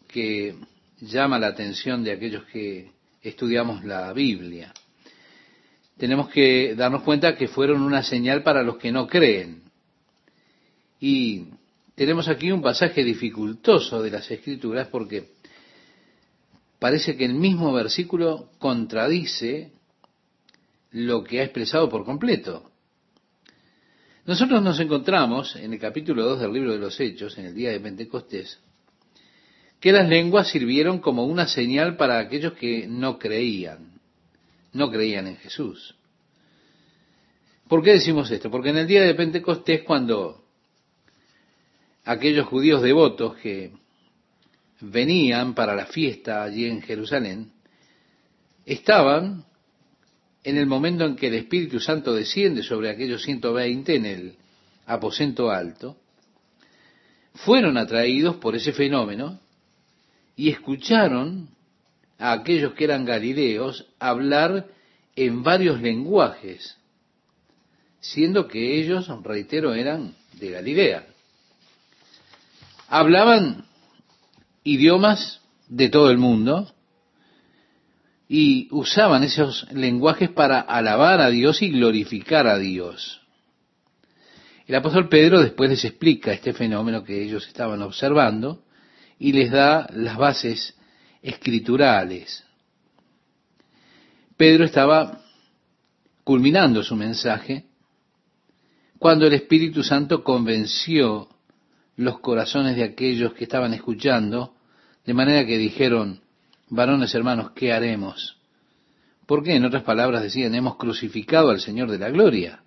que llama la atención de aquellos que estudiamos la Biblia. Tenemos que darnos cuenta que fueron una señal para los que no creen. Y tenemos aquí un pasaje dificultoso de las Escrituras porque parece que el mismo versículo contradice lo que ha expresado por completo. Nosotros nos encontramos en el capítulo 2 del libro de los Hechos, en el día de Pentecostés, que las lenguas sirvieron como una señal para aquellos que no creían, no creían en Jesús. ¿Por qué decimos esto? Porque en el día de Pentecostés, cuando aquellos judíos devotos que venían para la fiesta allí en Jerusalén, estaban en el momento en que el Espíritu Santo desciende sobre aquellos 120 en el aposento alto, fueron atraídos por ese fenómeno y escucharon a aquellos que eran galileos hablar en varios lenguajes, siendo que ellos, reitero, eran de Galilea. Hablaban idiomas de todo el mundo, y usaban esos lenguajes para alabar a Dios y glorificar a Dios. El apóstol Pedro después les explica este fenómeno que ellos estaban observando y les da las bases escriturales. Pedro estaba culminando su mensaje cuando el Espíritu Santo convenció los corazones de aquellos que estaban escuchando, de manera que dijeron, varones hermanos, ¿qué haremos? Porque en otras palabras decían, hemos crucificado al Señor de la gloria.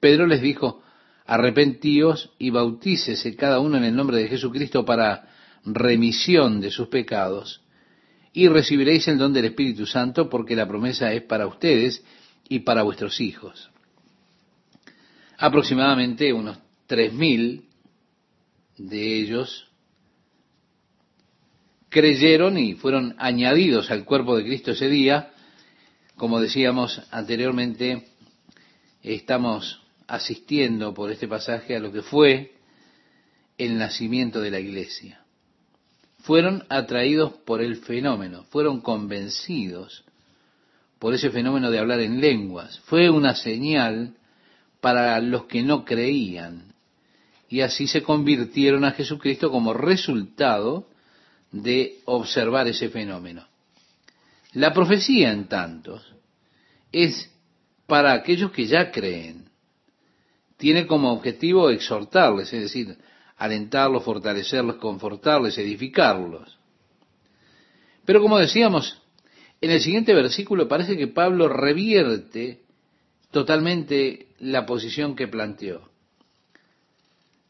Pedro les dijo, arrepentíos y bautícese cada uno en el nombre de Jesucristo para remisión de sus pecados, y recibiréis el don del Espíritu Santo, porque la promesa es para ustedes y para vuestros hijos. Aproximadamente unos tres mil de ellos creyeron y fueron añadidos al cuerpo de Cristo ese día. Como decíamos anteriormente, estamos asistiendo por este pasaje a lo que fue el nacimiento de la iglesia. Fueron atraídos por el fenómeno, fueron convencidos por ese fenómeno de hablar en lenguas. Fue una señal para los que no creían y así se convirtieron a Jesucristo como resultado de observar ese fenómeno. La profecía, en tanto, es para aquellos que ya creen. Tiene como objetivo exhortarles, es decir, alentarlos, fortalecerlos, confortarles, edificarlos. Pero como decíamos, en el siguiente versículo parece que Pablo revierte totalmente la posición que planteó.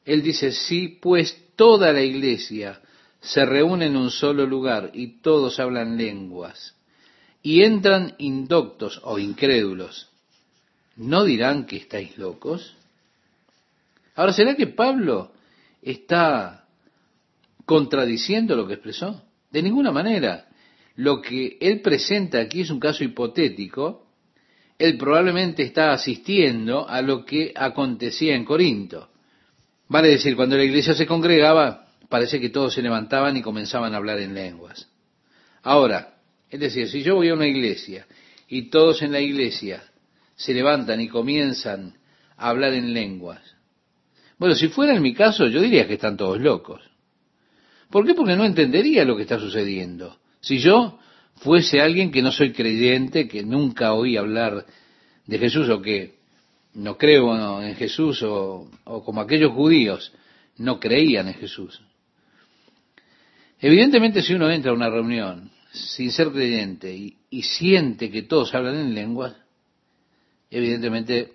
Él dice, sí, pues toda la iglesia se reúne en un solo lugar y todos hablan lenguas y entran indoctos o incrédulos. ¿No dirán que estáis locos? Ahora, ¿será que Pablo está contradiciendo lo que expresó? De ninguna manera. Lo que él presenta aquí es un caso hipotético. Él probablemente está asistiendo a lo que acontecía en Corinto. Vale decir, cuando la iglesia se congregaba, parece que todos se levantaban y comenzaban a hablar en lenguas. Ahora, es decir, si yo voy a una iglesia y todos en la iglesia se levantan y comienzan a hablar en lenguas, bueno, si fuera en mi caso, yo diría que están todos locos. ¿Por qué? Porque no entendería lo que está sucediendo. Si yo fuese alguien que no soy creyente, que nunca oí hablar de Jesús o que no creo en Jesús o, como aquellos judíos no creían en Jesús. Evidentemente si uno entra a una reunión sin ser creyente y, siente que todos hablan en lenguas, evidentemente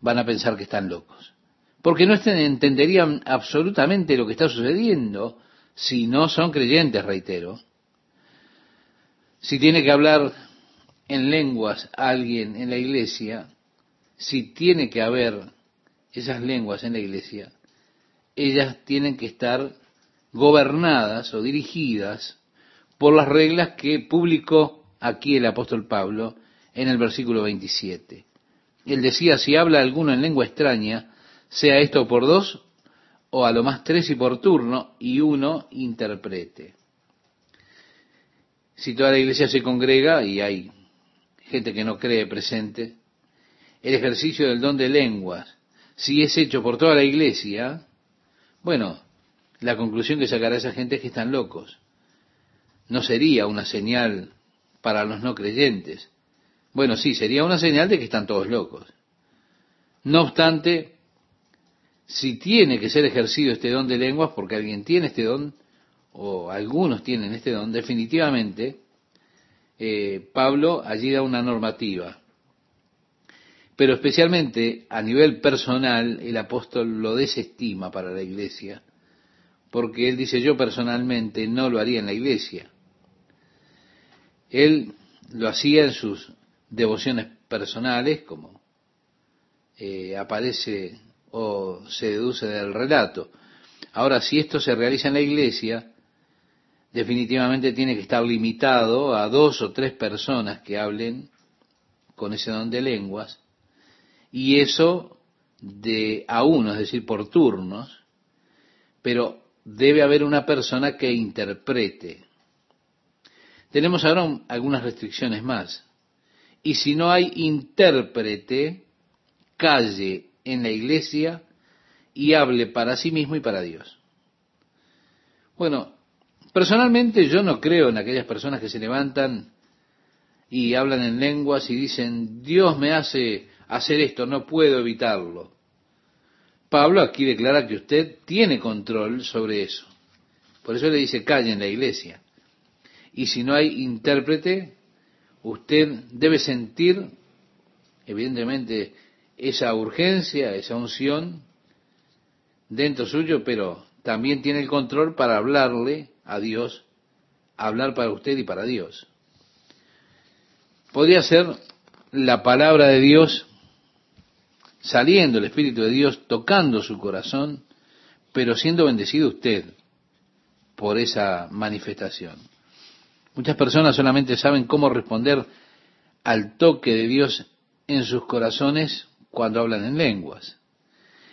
van a pensar que están locos. Porque no entenderían absolutamente lo que está sucediendo si no son creyentes, reitero. Si tiene que hablar en lenguas alguien en la iglesia, si tiene que haber esas lenguas en la iglesia, ellas tienen que estar gobernadas o dirigidas por las reglas que publicó aquí el apóstol Pablo en el versículo 27. Él decía, si habla alguno en lengua extraña, sea esto por dos o a lo más tres y por turno, y uno interprete. Si toda la iglesia se congrega y hay gente que no cree presente, el ejercicio del don de lenguas, si es hecho por toda la iglesia, bueno, la conclusión que sacará esa gente es que están locos. No sería una señal para los no creyentes. Bueno, sí, sería una señal de que están todos locos. No obstante, si tiene que ser ejercido este don de lenguas, porque alguien tiene este don, o algunos tienen este don, definitivamente, eh, Pablo allí da una normativa. Pero especialmente a nivel personal, el apóstol lo desestima para la iglesia, porque él dice, yo personalmente no lo haría en la iglesia. Él lo hacía en sus devociones personales, como eh, aparece o se deduce del relato. Ahora, si esto se realiza en la iglesia, definitivamente tiene que estar limitado a dos o tres personas que hablen con ese don de lenguas, y eso de a uno, es decir, por turnos, pero debe haber una persona que interprete. Tenemos ahora algunas restricciones más. Y si no hay intérprete, calle en la iglesia y hable para sí mismo y para Dios. Bueno, personalmente yo no creo en aquellas personas que se levantan y hablan en lenguas y dicen, Dios me hace hacer esto, no puedo evitarlo. Pablo aquí declara que usted tiene control sobre eso. Por eso le dice, calle en la iglesia. Y si no hay intérprete, usted debe sentir, evidentemente, esa urgencia, esa unción dentro suyo, pero también tiene el control para hablarle a Dios, hablar para usted y para Dios. Podría ser la palabra de Dios saliendo el Espíritu de Dios, tocando su corazón, pero siendo bendecido usted por esa manifestación. Muchas personas solamente saben cómo responder al toque de Dios en sus corazones cuando hablan en lenguas.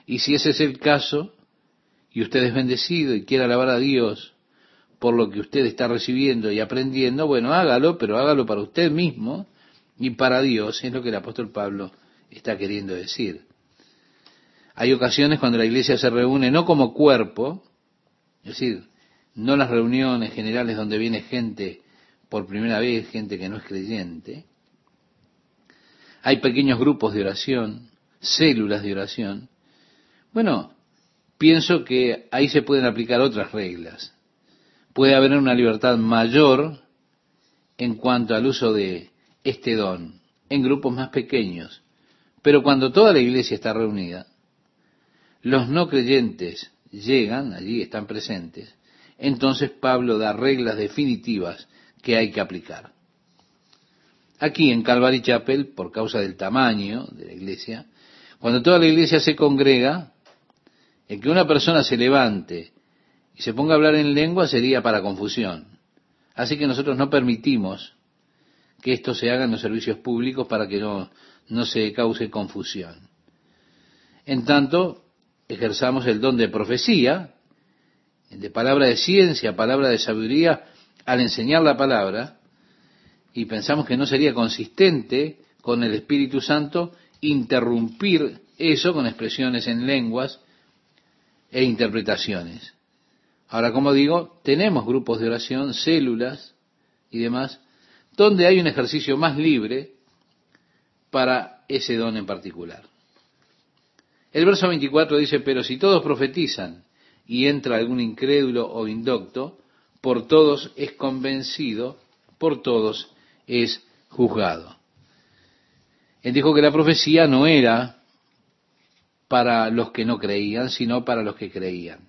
Y si ese es el caso, y usted es bendecido y quiere alabar a Dios por lo que usted está recibiendo y aprendiendo, bueno, hágalo, pero hágalo para usted mismo y para Dios, es lo que el apóstol Pablo está queriendo decir. Hay ocasiones cuando la iglesia se reúne no como cuerpo, es decir, no las reuniones generales donde viene gente por primera vez, gente que no es creyente. Hay pequeños grupos de oración, células de oración. Bueno, pienso que ahí se pueden aplicar otras reglas. Puede haber una libertad mayor en cuanto al uso de este don en grupos más pequeños. Pero cuando toda la iglesia está reunida, los no creyentes llegan, allí están presentes, entonces Pablo da reglas definitivas que hay que aplicar. Aquí en Calvary Chapel, por causa del tamaño de la iglesia, cuando toda la iglesia se congrega, el que una persona se levante y se ponga a hablar en lengua sería para confusión. Así que nosotros no permitimos que esto se haga en los servicios públicos para que no, no se cause confusión. En tanto, ejerzamos el don de profecía, de palabra de ciencia, palabra de sabiduría, al enseñar la palabra, y pensamos que no sería consistente con el Espíritu Santo interrumpir eso con expresiones en lenguas e interpretaciones. Ahora, como digo, tenemos grupos de oración, células y demás, donde hay un ejercicio más libre para ese don en particular. El verso 24 dice, pero si todos profetizan y entra algún incrédulo o indocto, por todos es convencido, por todos es juzgado. Él dijo que la profecía no era para los que no creían, sino para los que creían.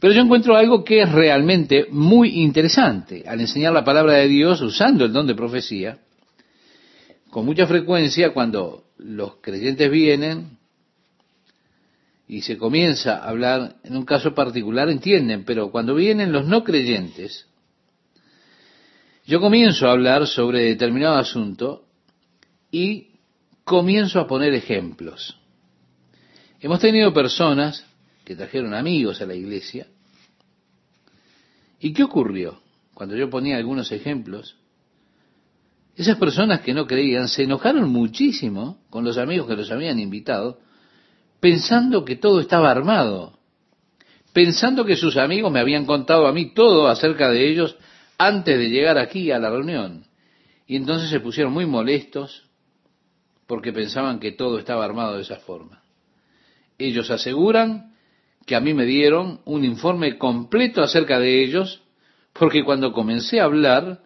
Pero yo encuentro algo que es realmente muy interesante. Al enseñar la palabra de Dios usando el don de profecía, con mucha frecuencia cuando los creyentes vienen y se comienza a hablar en un caso particular, entienden, pero cuando vienen los no creyentes, yo comienzo a hablar sobre determinado asunto y comienzo a poner ejemplos. Hemos tenido personas que trajeron amigos a la iglesia. ¿Y qué ocurrió? Cuando yo ponía algunos ejemplos, esas personas que no creían se enojaron muchísimo con los amigos que los habían invitado, pensando que todo estaba armado, pensando que sus amigos me habían contado a mí todo acerca de ellos antes de llegar aquí a la reunión. Y entonces se pusieron muy molestos porque pensaban que todo estaba armado de esa forma. Ellos aseguran que a mí me dieron un informe completo acerca de ellos, porque cuando comencé a hablar,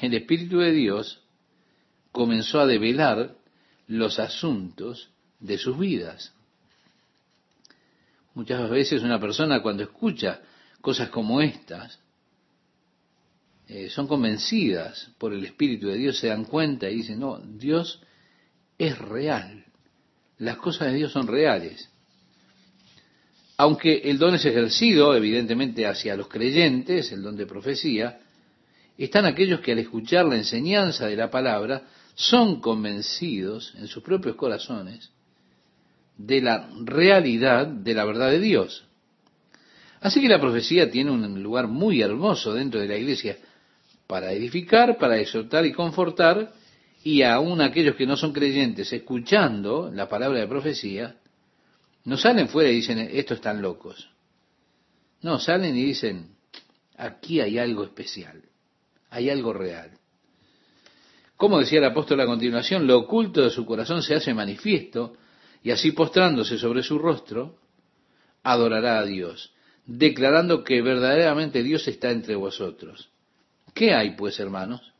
el Espíritu de Dios comenzó a develar los asuntos de sus vidas. Muchas veces una persona cuando escucha cosas como estas, eh, son convencidas por el Espíritu de Dios, se dan cuenta y dicen, no, Dios es real. Las cosas de Dios son reales. Aunque el don es ejercido, evidentemente, hacia los creyentes, el don de profecía, están aquellos que al escuchar la enseñanza de la palabra son convencidos en sus propios corazones de la realidad de la verdad de Dios. Así que la profecía tiene un lugar muy hermoso dentro de la iglesia para edificar, para exhortar y confortar, y aún aquellos que no son creyentes, escuchando la palabra de profecía, no salen fuera y dicen, estos están locos. No, salen y dicen, aquí hay algo especial, hay algo real. Como decía el apóstol a continuación, lo oculto de su corazón se hace manifiesto y así postrándose sobre su rostro, adorará a Dios, declarando que verdaderamente Dios está entre vosotros. ¿Qué hay pues, hermanos?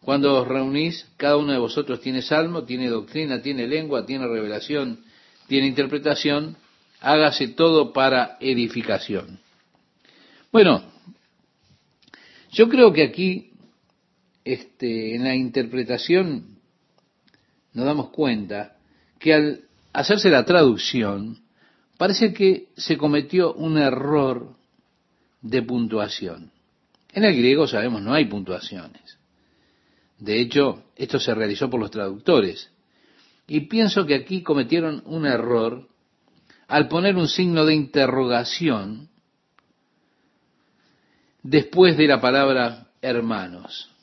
Cuando os reunís, cada uno de vosotros tiene salmo, tiene doctrina, tiene lengua, tiene revelación, tiene interpretación, hágase todo para edificación. Bueno, yo creo que aquí este, en la interpretación nos damos cuenta que al hacerse la traducción, parece que se cometió un error de puntuación. En el griego sabemos no hay puntuaciones. De hecho, esto se realizó por los traductores. Y pienso que aquí cometieron un error al poner un signo de interrogación después de la palabra hermanos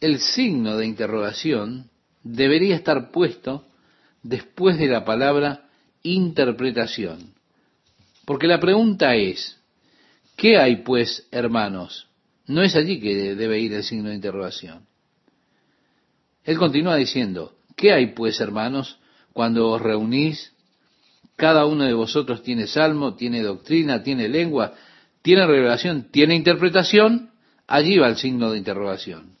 el signo de interrogación debería estar puesto después de la palabra interpretación. Porque la pregunta es, ¿qué hay pues, hermanos? No es allí que debe ir el signo de interrogación. Él continúa diciendo, ¿qué hay pues, hermanos, cuando os reunís? Cada uno de vosotros tiene salmo, tiene doctrina, tiene lengua, tiene revelación, tiene interpretación. Allí va el signo de interrogación.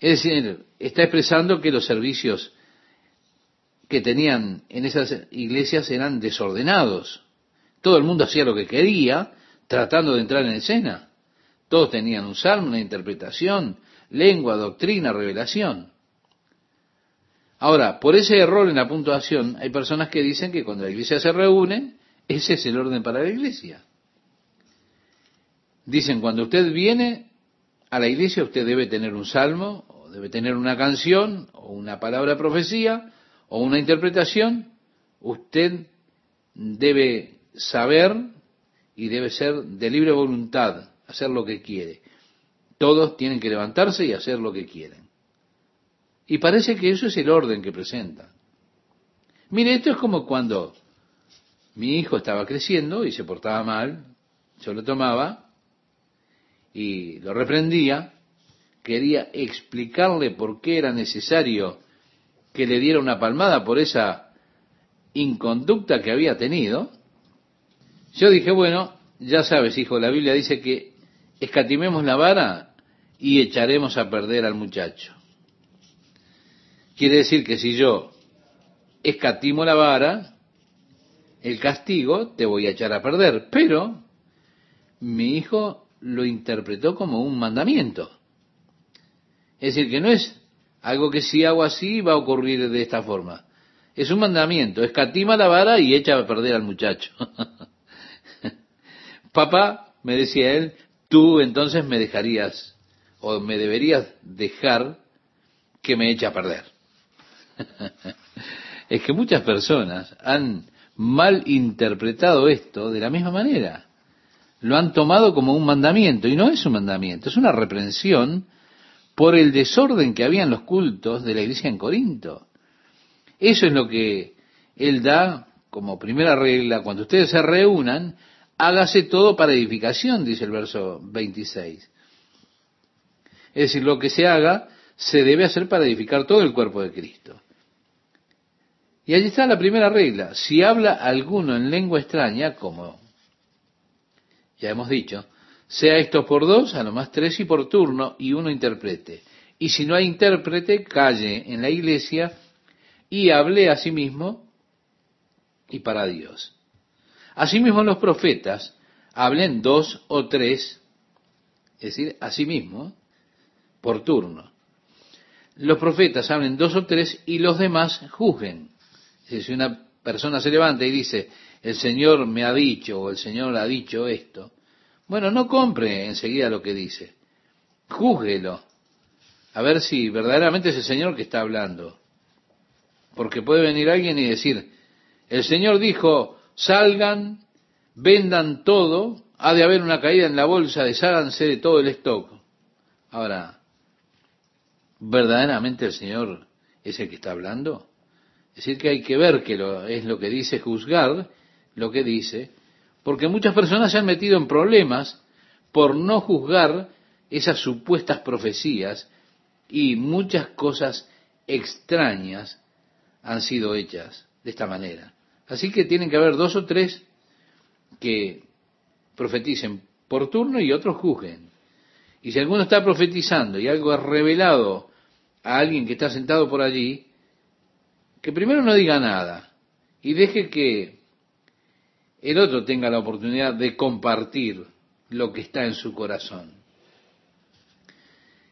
Es decir, está expresando que los servicios que tenían en esas iglesias eran desordenados. Todo el mundo hacía lo que quería, tratando de entrar en escena. Todos tenían un salmo, una interpretación, lengua, doctrina, revelación. Ahora, por ese error en la puntuación, hay personas que dicen que cuando la iglesia se reúne, ese es el orden para la iglesia. Dicen, cuando usted viene a la iglesia, usted debe tener un salmo, debe tener una canción, o una palabra de profecía, o una interpretación, usted debe saber y debe ser de libre voluntad, hacer lo que quiere. Todos tienen que levantarse y hacer lo que quieren. Y parece que eso es el orden que presenta. Mire, esto es como cuando mi hijo estaba creciendo y se portaba mal, yo lo tomaba y lo reprendía, quería explicarle por qué era necesario que le diera una palmada por esa inconducta que había tenido, yo dije, bueno, ya sabes, hijo, la Biblia dice que escatimemos la vara y echaremos a perder al muchacho. Quiere decir que si yo escatimo la vara, el castigo te voy a echar a perder. Pero mi hijo lo interpretó como un mandamiento. Es decir, que no es algo que si hago así va a ocurrir de esta forma. Es un mandamiento, escatima la vara y echa a perder al muchacho. Papá, me decía él, tú entonces me dejarías o me deberías dejar que me eche a perder. es que muchas personas han mal interpretado esto de la misma manera. Lo han tomado como un mandamiento y no es un mandamiento, es una reprensión por el desorden que había en los cultos de la iglesia en Corinto. Eso es lo que él da como primera regla, cuando ustedes se reúnan, hágase todo para edificación, dice el verso 26. Es decir, lo que se haga se debe hacer para edificar todo el cuerpo de Cristo. Y allí está la primera regla. Si habla alguno en lengua extraña, como ya hemos dicho, sea esto por dos, a lo más tres y por turno, y uno interprete. Y si no hay intérprete, calle en la iglesia y hable a sí mismo y para Dios. Asimismo los profetas hablen dos o tres, es decir, a sí mismo, por turno. Los profetas hablen dos o tres y los demás juzguen. Si una persona se levanta y dice, el Señor me ha dicho o el Señor ha dicho esto, bueno, no compre enseguida lo que dice. Júzguelo. A ver si verdaderamente es el Señor que está hablando. Porque puede venir alguien y decir, el Señor dijo, salgan, vendan todo, ha de haber una caída en la bolsa, desháganse de todo el stock. Ahora, ¿verdaderamente el Señor es el que está hablando? Es decir, que hay que ver que lo, es lo que dice, juzgar lo que dice, porque muchas personas se han metido en problemas por no juzgar esas supuestas profecías y muchas cosas extrañas han sido hechas de esta manera. Así que tienen que haber dos o tres que profeticen por turno y otros juzguen. Y si alguno está profetizando y algo es revelado a alguien que está sentado por allí, que primero no diga nada y deje que el otro tenga la oportunidad de compartir lo que está en su corazón.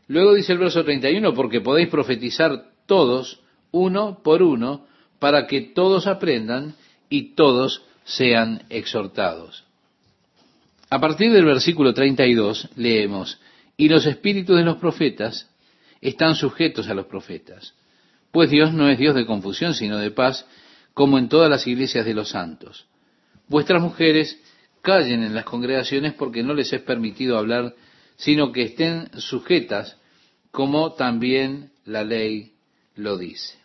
Luego dice el verso 31, porque podéis profetizar todos, uno por uno, para que todos aprendan y todos sean exhortados. A partir del versículo 32 leemos, y los espíritus de los profetas están sujetos a los profetas, pues Dios no es Dios de confusión, sino de paz, como en todas las iglesias de los santos. Vuestras mujeres callen en las congregaciones porque no les es permitido hablar, sino que estén sujetas como también la ley lo dice.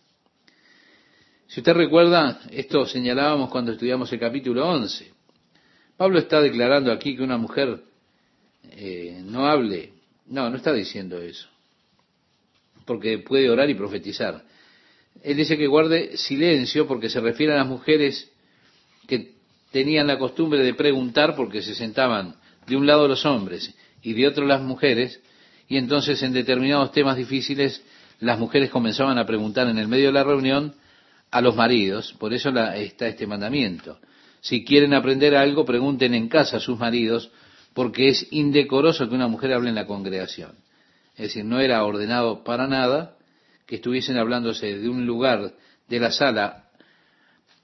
Si usted recuerda, esto señalábamos cuando estudiamos el capítulo 11. Pablo está declarando aquí que una mujer eh, no hable. No, no está diciendo eso. Porque puede orar y profetizar. Él dice que guarde silencio porque se refiere a las mujeres que tenían la costumbre de preguntar porque se sentaban de un lado los hombres y de otro las mujeres, y entonces en determinados temas difíciles las mujeres comenzaban a preguntar en el medio de la reunión a los maridos, por eso está este mandamiento. Si quieren aprender algo, pregunten en casa a sus maridos, porque es indecoroso que una mujer hable en la congregación. Es decir, no era ordenado para nada que estuviesen hablándose de un lugar de la sala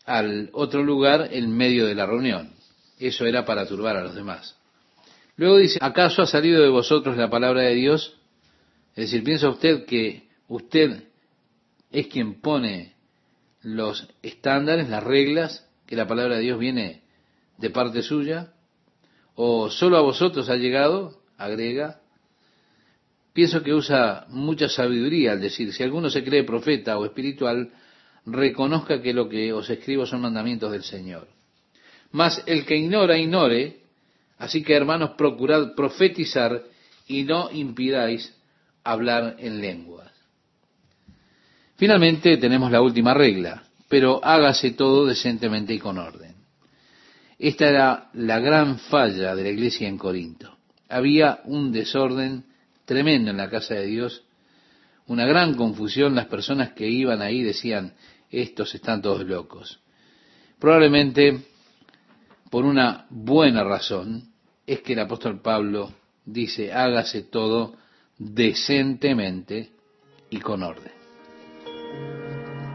al otro lugar en medio de la reunión. Eso era para turbar a los demás. Luego dice, ¿acaso ha salido de vosotros la palabra de Dios? Es decir, ¿piensa usted que usted es quien pone los estándares, las reglas, que la palabra de Dios viene de parte suya? ¿O solo a vosotros ha llegado? Agrega. Pienso que usa mucha sabiduría al decir, si alguno se cree profeta o espiritual, reconozca que lo que os escribo son mandamientos del Señor. Mas el que ignora, ignore, así que hermanos, procurad profetizar y no impidáis hablar en lenguas. Finalmente tenemos la última regla, pero hágase todo decentemente y con orden. Esta era la gran falla de la iglesia en Corinto. Había un desorden tremendo en la casa de Dios, una gran confusión. Las personas que iban ahí decían, estos están todos locos. Probablemente por una buena razón es que el apóstol Pablo dice, hágase todo decentemente y con orden.